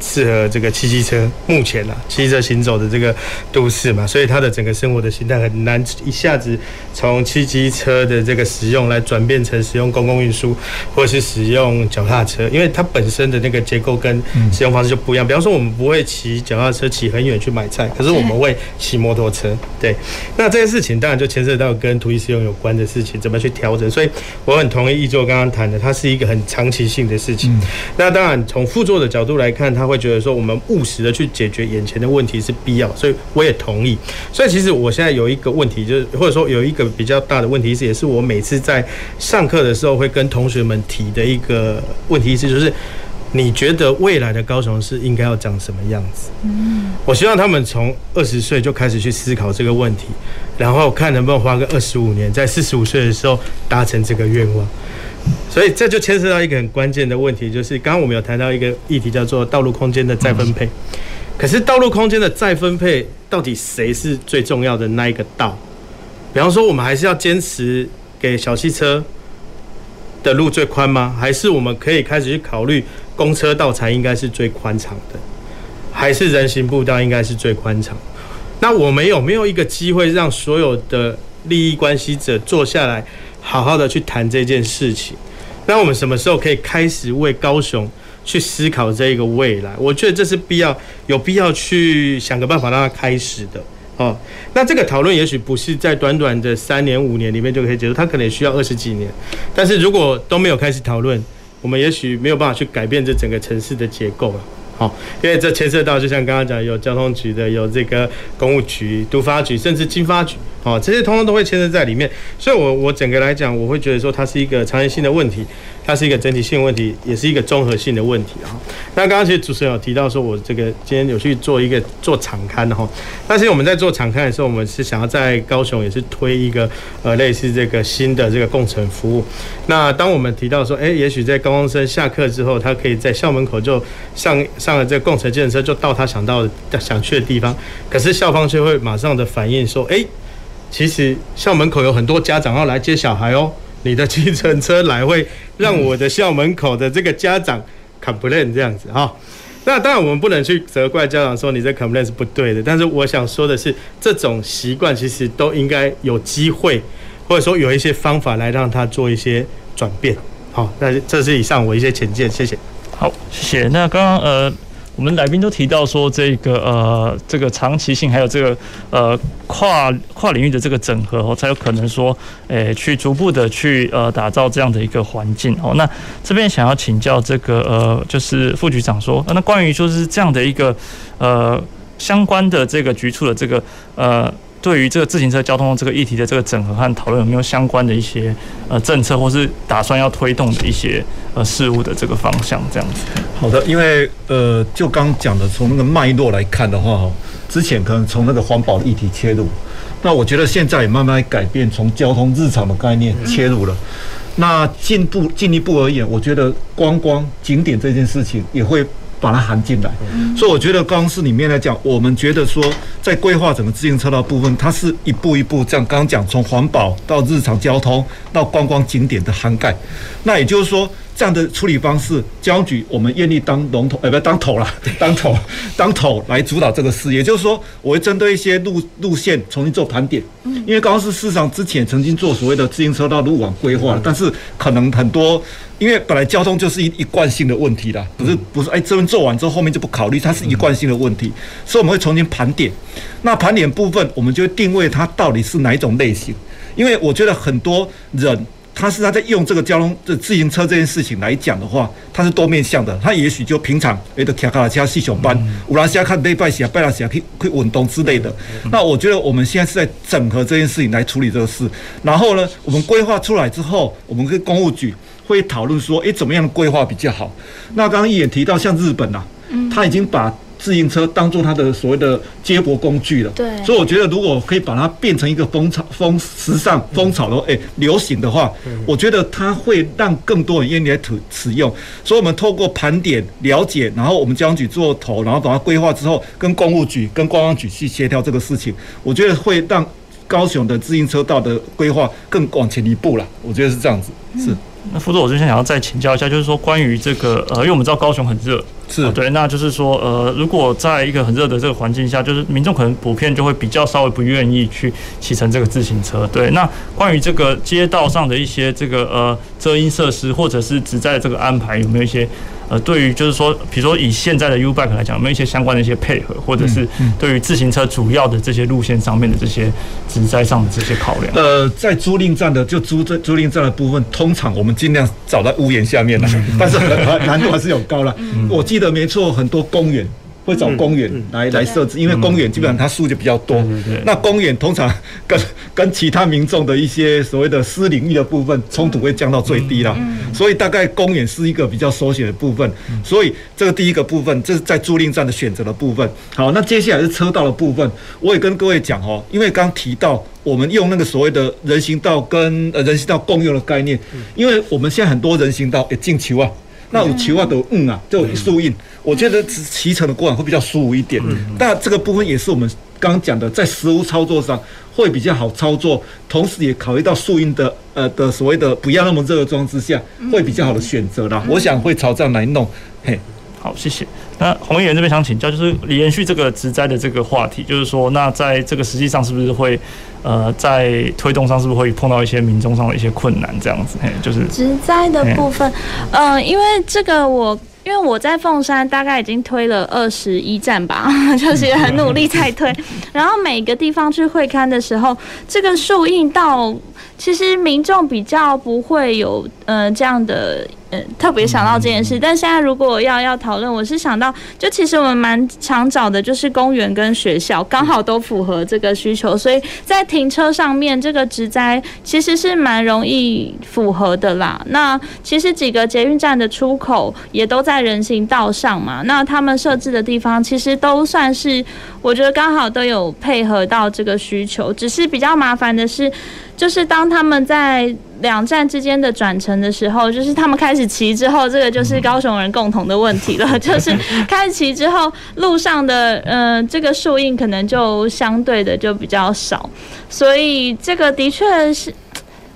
适合这个骑机车，目前啊，骑车行走的这个都市嘛，所以它的整个生活的形态很难一下子从骑机车的这个使用来转变成使用公共运输，或是使用脚踏车，因为它本身的那个结构跟使用方式就不一样。比方说，我们不会骑脚踏车骑很远去买菜，可是我们会骑摩托车。对，那这件事情当然就牵涉到跟土地使用有关的事情，怎么去调整。所以我很同意一座刚刚谈的，它是一个很长期性的事情。那当然从副座的角度来看，它会。会觉得说我们务实的去解决眼前的问题是必要，所以我也同意。所以其实我现在有一个问题，就是或者说有一个比较大的问题是，也是我每次在上课的时候会跟同学们提的一个问题是，就是你觉得未来的高雄市应该要长什么样子？嗯，我希望他们从二十岁就开始去思考这个问题，然后看能不能花个二十五年，在四十五岁的时候达成这个愿望。所以这就牵涉到一个很关键的问题，就是刚刚我们有谈到一个议题，叫做道路空间的再分配。可是道路空间的再分配，到底谁是最重要的那一个道？比方说，我们还是要坚持给小汽车的路最宽吗？还是我们可以开始去考虑公车道才应该是最宽敞的？还是人行步道应该是最宽敞？那我们有没有一个机会让所有的利益关系者坐下来？好好的去谈这件事情，那我们什么时候可以开始为高雄去思考这一个未来？我觉得这是必要，有必要去想个办法让它开始的哦。那这个讨论也许不是在短短的三年五年里面就可以结束，它可能也需要二十几年。但是如果都没有开始讨论，我们也许没有办法去改变这整个城市的结构了。好，因为这牵涉到，就像刚刚讲，有交通局的，有这个公务局、都发局，甚至经发局，好，这些通通都会牵涉在里面。所以我，我整个来讲，我会觉得说，它是一个长期性的问题。它是一个整体性问题，也是一个综合性的问题啊。那刚刚其实主持人有提到说，我这个今天有去做一个做场刊的哈。但是我们在做场刊的时候，我们是想要在高雄也是推一个呃类似这个新的这个共乘服务。那当我们提到说，哎，也许在高中生下课之后，他可以在校门口就上上了这个共乘计程车，就到他想到想去的地方。可是校方却会马上的反映说，哎，其实校门口有很多家长要来接小孩哦。你的计程车来会让我的校门口的这个家长 complain 这样子哈，那当然我们不能去责怪家长说你这 complain 是不对的，但是我想说的是，这种习惯其实都应该有机会，或者说有一些方法来让他做一些转变。好，那这是以上我一些浅见，谢谢。好，谢谢。那刚刚呃。我们来宾都提到说，这个呃，这个长期性还有这个呃跨跨领域的这个整合哦，才有可能说，诶，去逐步的去呃打造这样的一个环境哦。那这边想要请教这个呃，就是副局长说，那关于就是这样的一个呃相关的这个局处的这个呃。对于这个自行车交通这个议题的这个整合和讨论，有没有相关的一些呃政策，或是打算要推动的一些呃事物的这个方向？这样子。好的，因为呃，就刚讲的，从那个脉络来看的话，哈，之前可能从那个环保的议题切入，那我觉得现在也慢慢改变，从交通日常的概念切入了。那进步进一步而言，我觉得观光景点这件事情也会。把它含进来，所以我觉得刚是里面来讲，我们觉得说，在规划整个自行车道部分，它是一步一步这样，刚刚讲从环保到日常交通到观光景点的涵盖，那也就是说。这样的处理方式，交通局我们愿意当龙头，呃，不当头啦，当头，当头来主导这个事。也就是说，我会针对一些路路线重新做盘点。因为高雄市市场之前曾经做所谓的自行车道路网规划，但是可能很多，因为本来交通就是一一贯性的问题啦，不是不是，哎，这边做完之后后面就不考虑，它是一贯性的问题，所以我们会重新盘点。那盘点部分，我们就会定位它到底是哪一种类型，因为我觉得很多人。他是他在用这个交通这自行车这件事情来讲的话，他是多面向的。他也许就平常诶的骑卡车去上班，乌拉西亚看礼拜时啊，拜六时啊去去运动之类的。那我觉得我们现在是在整合这件事情来处理这个事。然后呢，我们规划出来之后，我们跟公务局会讨论说，诶，怎么样的规划比较好？那刚刚一眼提到像日本呐、啊，他已经把。自行车当做它的所谓的接驳工具了，对，所以我觉得如果可以把它变成一个风潮、风时尚、风潮的话，哎，流行的话，我觉得它会让更多人愿意来使使用。所以，我们透过盘点了解，然后我们交通局做头，然后把它规划之后，跟公务局、跟观光局去协调这个事情，我觉得会让高雄的自行车道的规划更往前一步了。我觉得是这样子，是。那副座，我就想要再请教一下，就是说关于这个呃，因为我们知道高雄很热，是、啊、对，那就是说呃，如果在一个很热的这个环境下，就是民众可能普遍就会比较稍微不愿意去骑乘这个自行车。对，那关于这个街道上的一些这个呃遮阴设施或者是只在这个安排，有没有一些？呃，对于就是说，比如说以现在的 U Bike 来讲，有没有一些相关的一些配合，或者是对于自行车主要的这些路线上面的这些植栽上的这些考量？呃，在租赁站的就租这租赁站的部分，通常我们尽量找在屋檐下面来，但是难度还是有高了。我记得没错，很多公园。会找公园来来设置，因为公园基本上它树就比较多。那公园通常跟跟其他民众的一些所谓的私领域的部分冲突会降到最低了。所以大概公园是一个比较首选的部分。所以这个第一个部分，这是在租赁站的选择的部分。好，那接下来是车道的部分。我也跟各位讲哦，因为刚提到我们用那个所谓的人行道跟呃人行道共用的概念，因为我们现在很多人行道也进球啊。那有球啊，都嗯啊，就有树荫，我觉得骑乘的过程会比较舒服一点。但这个部分也是我们刚刚讲的，在实物操作上会比较好操作，同时也考虑到树荫的呃的所谓的不要那么热的状况之下，会比较好的选择啦。我想会朝这样来弄。嘿，好，谢谢。那洪议员这边想请教，就是延续这个植栽的这个话题，就是说，那在这个实际上是不是会？呃，在推动上是不是会碰到一些民众上的一些困难？这样子，嘿，就是植栽的部分，呃，因为这个我，因为我在凤山大概已经推了二十一站吧，就是很努力在推，然后每个地方去会勘的时候，这个树荫到。其实民众比较不会有呃这样的呃特别想到这件事，但现在如果要要讨论，我是想到就其实我们蛮常找的就是公园跟学校，刚好都符合这个需求，所以在停车上面这个植栽其实是蛮容易符合的啦。那其实几个捷运站的出口也都在人行道上嘛，那他们设置的地方其实都算是我觉得刚好都有配合到这个需求，只是比较麻烦的是。就是当他们在两站之间的转乘的时候，就是他们开始骑之后，这个就是高雄人共同的问题了。就是开始骑之后，路上的嗯这个树荫可能就相对的就比较少，所以这个的确是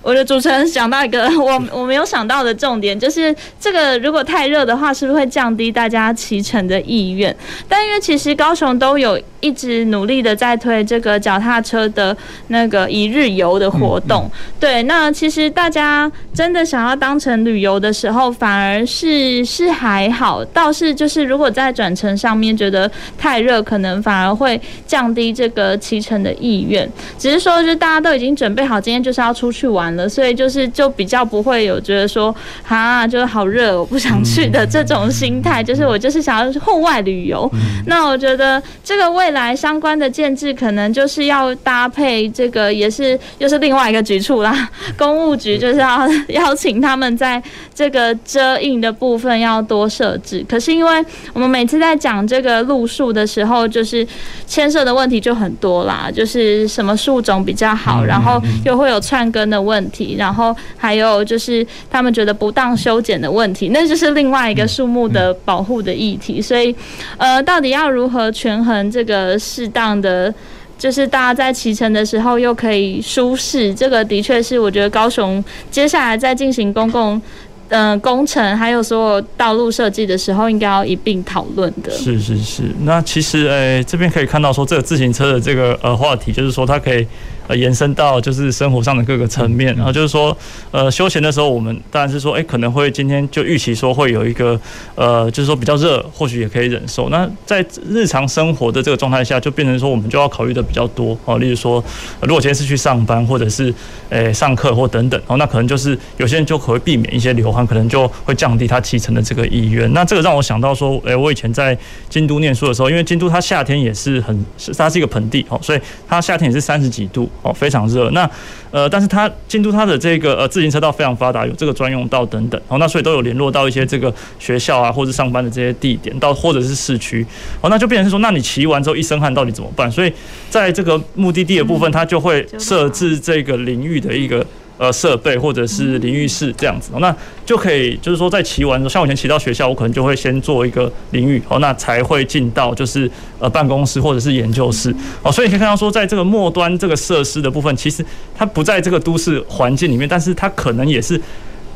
我的主持人想到一个 我我没有想到的重点，就是这个如果太热的话，是不是会降低大家骑乘的意愿？但因为其实高雄都有一直努力的在推这个脚踏车的那个一日游的活动，嗯嗯、对，那其实大家真的想要当成旅游的时候，反而是是还好，倒是就是如果在转乘上面觉得太热，可能反而会降低这个骑乘的意愿。只是说，就大家都已经准备好今天就是要出去玩。所以就是就比较不会有觉得说啊，就是好热，我不想去的这种心态。就是我就是想要户外旅游。那我觉得这个未来相关的建制可能就是要搭配这个，也是又是另外一个局处啦。公务局就是要 邀请他们在这个遮荫的部分要多设置。可是因为我们每次在讲这个路数的时候，就是牵涉的问题就很多啦，就是什么树种比较好，然后又会有串根的问题。问题，然后还有就是他们觉得不当修剪的问题，那就是另外一个树木的保护的议题。所以，呃，到底要如何权衡这个适当的，就是大家在骑乘的时候又可以舒适，这个的确是我觉得高雄接下来在进行公共。嗯、呃，工程还有所有道路设计的时候，应该要一并讨论的。是是是，那其实诶、欸，这边可以看到说，这个自行车的这个呃话题，就是说它可以呃延伸到就是生活上的各个层面。然后就是说，呃，休闲的时候，我们当然是说，诶、欸，可能会今天就预期说会有一个呃，就是说比较热，或许也可以忍受。那在日常生活的这个状态下，就变成说我们就要考虑的比较多哦。例如说，如果今天是去上班，或者是诶、欸、上课或等等，哦，那可能就是有些人就可会避免一些流汗。可能就会降低他骑乘的这个意愿。那这个让我想到说，诶，我以前在京都念书的时候，因为京都它夏天也是很，它是一个盆地哦，所以它夏天也是三十几度哦，非常热。那呃，但是它京都它的这个呃自行车道非常发达，有这个专用道等等哦，那所以都有联络到一些这个学校啊，或者上班的这些地点，到或者是市区哦，那就变成是说，那你骑完之后一身汗到底怎么办？所以在这个目的地的部分，它就会设置这个淋浴的一个。呃，设备或者是淋浴室这样子，那就可以，就是说在骑完，像我以前骑到学校，我可能就会先做一个淋浴，哦，那才会进到就是呃办公室或者是研究室，哦，所以你可以看到说，在这个末端这个设施的部分，其实它不在这个都市环境里面，但是它可能也是。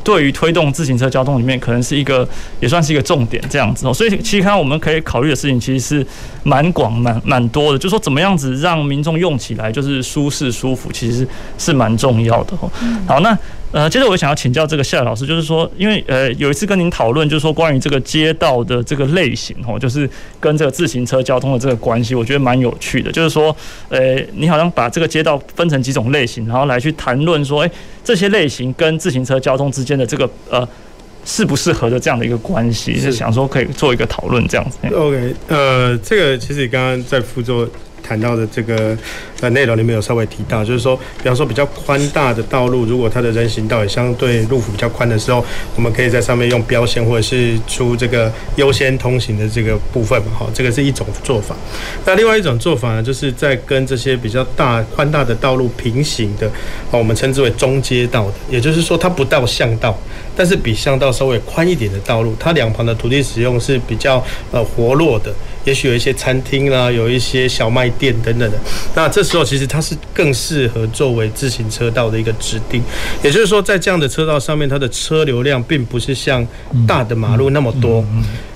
对于推动自行车交通里面，可能是一个也算是一个重点这样子哦。所以其实看我们可以考虑的事情，其实是蛮广、蛮蛮多的。就说怎么样子让民众用起来就是舒适舒服，其实是蛮重要的哦。好，那。呃，接着我想要请教这个夏老师，就是说，因为呃有一次跟您讨论，就是说关于这个街道的这个类型哦，就是跟这个自行车交通的这个关系，我觉得蛮有趣的。就是说，呃，你好像把这个街道分成几种类型，然后来去谈论说，哎，这些类型跟自行车交通之间的这个呃适不适合的这样的一个关系，是想说可以做一个讨论这样子。OK，呃，这个其实刚刚在辅助。谈到的这个呃内容里面有稍微提到，就是说，比方说比较宽大的道路，如果它的人行道也相对路幅比较宽的时候，我们可以在上面用标线或者是出这个优先通行的这个部分嘛，哈，这个是一种做法。那另外一种做法呢，就是在跟这些比较大宽大的道路平行的，哦，我们称之为中街道的，也就是说它不到巷道，但是比巷道稍微宽一点的道路，它两旁的土地使用是比较呃活络的。也许有一些餐厅啦，有一些小卖店等等的。那这时候其实它是更适合作为自行车道的一个指定。也就是说，在这样的车道上面，它的车流量并不是像大的马路那么多，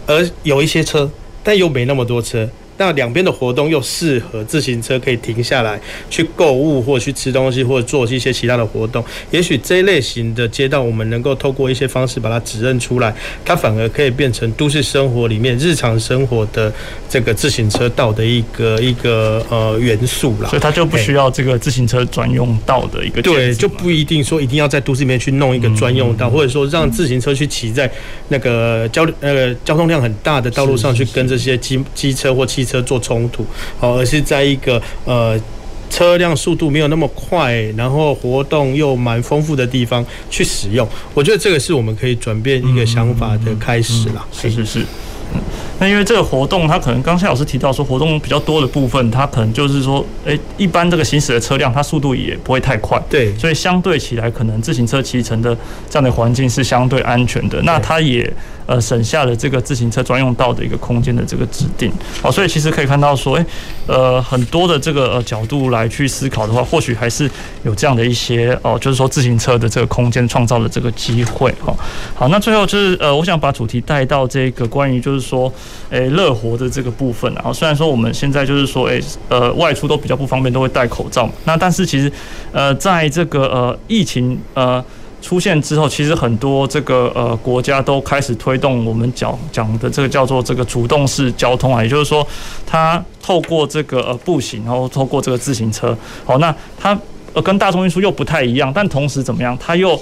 而有一些车，但又没那么多车。那两边的活动又适合自行车可以停下来去购物，或者去吃东西，或者做一些其他的活动。也许这一类型的街道，我们能够透过一些方式把它指认出来，它反而可以变成都市生活里面日常生活的这个自行车道的一个一个呃元素啦。所以它就不需要这个自行车专用道的一个。对，就不一定说一定要在都市里面去弄一个专用道，或者说让自行车去骑在那个交那个交通量很大的道路上去跟这些机机车或汽车做冲突，好，而是在一个呃车辆速度没有那么快，然后活动又蛮丰富的地方去使用。我觉得这个是我们可以转变一个想法的开始啦。是是是。嗯那因为这个活动，它可能刚才老师提到说，活动比较多的部分，它可能就是说，诶，一般这个行驶的车辆，它速度也不会太快，对，所以相对起来，可能自行车骑乘的这样的环境是相对安全的。那它也呃省下了这个自行车专用道的一个空间的这个指定。好，所以其实可以看到说，诶，呃，很多的这个呃角度来去思考的话，或许还是有这样的一些哦，就是说自行车的这个空间创造的这个机会。哦，好，那最后就是呃，我想把主题带到这个关于就是说。诶，乐活的这个部分，然后虽然说我们现在就是说，诶，呃，外出都比较不方便，都会戴口罩。那但是其实，呃，在这个呃疫情呃出现之后，其实很多这个呃国家都开始推动我们讲讲的这个叫做这个主动式交通啊，也就是说，它透过这个呃步行，然后透过这个自行车，好，那它呃跟大众运输又不太一样，但同时怎么样，它又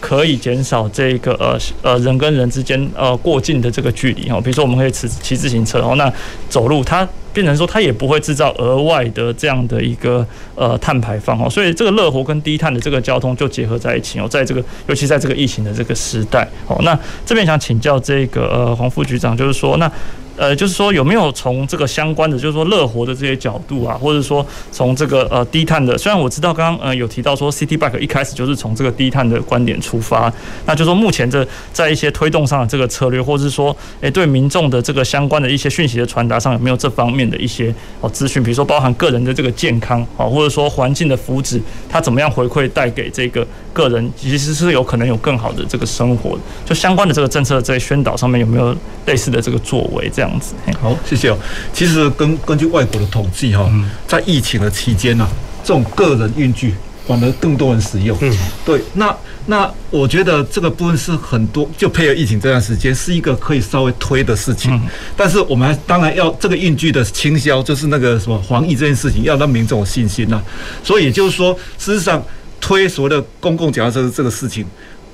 可以减少这个呃呃人跟人之间呃过近的这个距离哈，比如说我们可以骑骑自行车，然后那走路它变成说它也不会制造额外的这样的一个呃碳排放哦，所以这个乐活跟低碳的这个交通就结合在一起哦，在这个尤其在这个疫情的这个时代哦，那这边想请教这个呃黄副局长，就是说那。呃，就是说有没有从这个相关的，就是说乐活的这些角度啊，或者说从这个呃低碳的，虽然我知道刚刚呃有提到说 City Bike 一开始就是从这个低碳的观点出发，那就是说目前这在一些推动上的这个策略，或者是说诶对民众的这个相关的一些讯息的传达上，有没有这方面的一些哦资讯，比如说包含个人的这个健康啊，或者说环境的福祉，它怎么样回馈带给这个个人，其实是有可能有更好的这个生活，就相关的这个政策在宣导上面有没有类似的这个作为这样。样子，好，谢谢哦。其实根根据外国的统计哈，在疫情的期间呢，这种个人运具反而更多人使用。嗯，对。那那我觉得这个部分是很多，就配合疫情这段时间是一个可以稍微推的事情。但是我们还当然要这个运具的倾销，就是那个什么防疫这件事情，要让民众有信心呐。所以也就是说，事实上推所谓的公共脚踏车这个事情。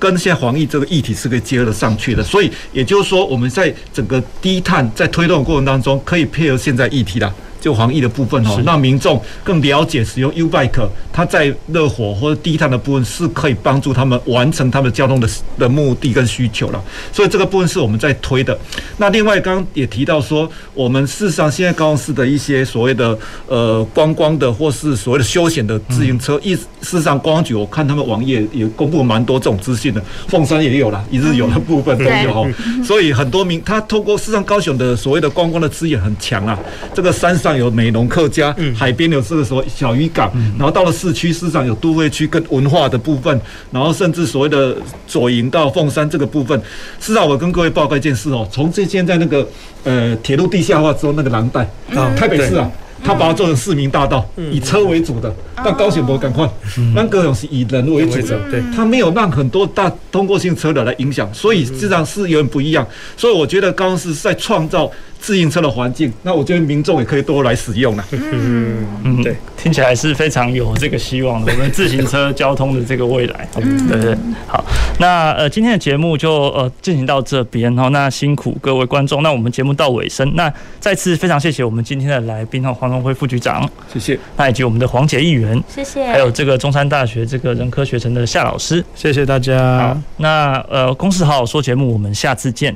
跟现在防疫这个议题是可以结合得上去的，所以也就是说，我们在整个低碳在推动的过程当中，可以配合现在议题的。就防疫的部分哦，让民众更了解使用 U-Bike，它在热火或者低碳的部分是可以帮助他们完成他们交通的的目的跟需求了。所以这个部分是我们在推的。那另外刚刚也提到说，我们事实上现在高雄市的一些所谓的呃观光的或是所谓的休闲的自行车，意事实上观光局我看他们网页也公布蛮多这种资讯的，凤山也有了，一日游的部分都有哦。所以很多民他透过事实上高雄的所谓的观光的资源很强啊，这个山上。有美浓客家，海边有这个所谓小渔港，然后到了市区，市场有都会区跟文化的部分，然后甚至所谓的左营到凤山这个部分。事实上，我跟各位报告一件事哦，从这现在那个呃铁路地下化之后，那个廊带啊，台北市啊。他把它做成市民大道，以车为主的，但高雄博赶快，那高雄是以人为主的，对，他没有让很多大通过性车辆来影响，所以实际上是有点不一样。所以我觉得高雄市在创造自行车的环境，那我觉得民众也可以多来使用了。嗯嗯，对，听起来是非常有这个希望的，我们自行车交通的这个未来，嗯对对。好，那呃今天的节目就呃进行到这边哈，那辛苦各位观众，那我们节目到尾声，那再次非常谢谢我们今天的来宾哈黄。荣辉副局长，谢谢。那以及我们的黄杰议员，谢谢。还有这个中山大学这个人科学城的夏老师，谢谢大家。好，那呃，公司好好说节目，我们下次见。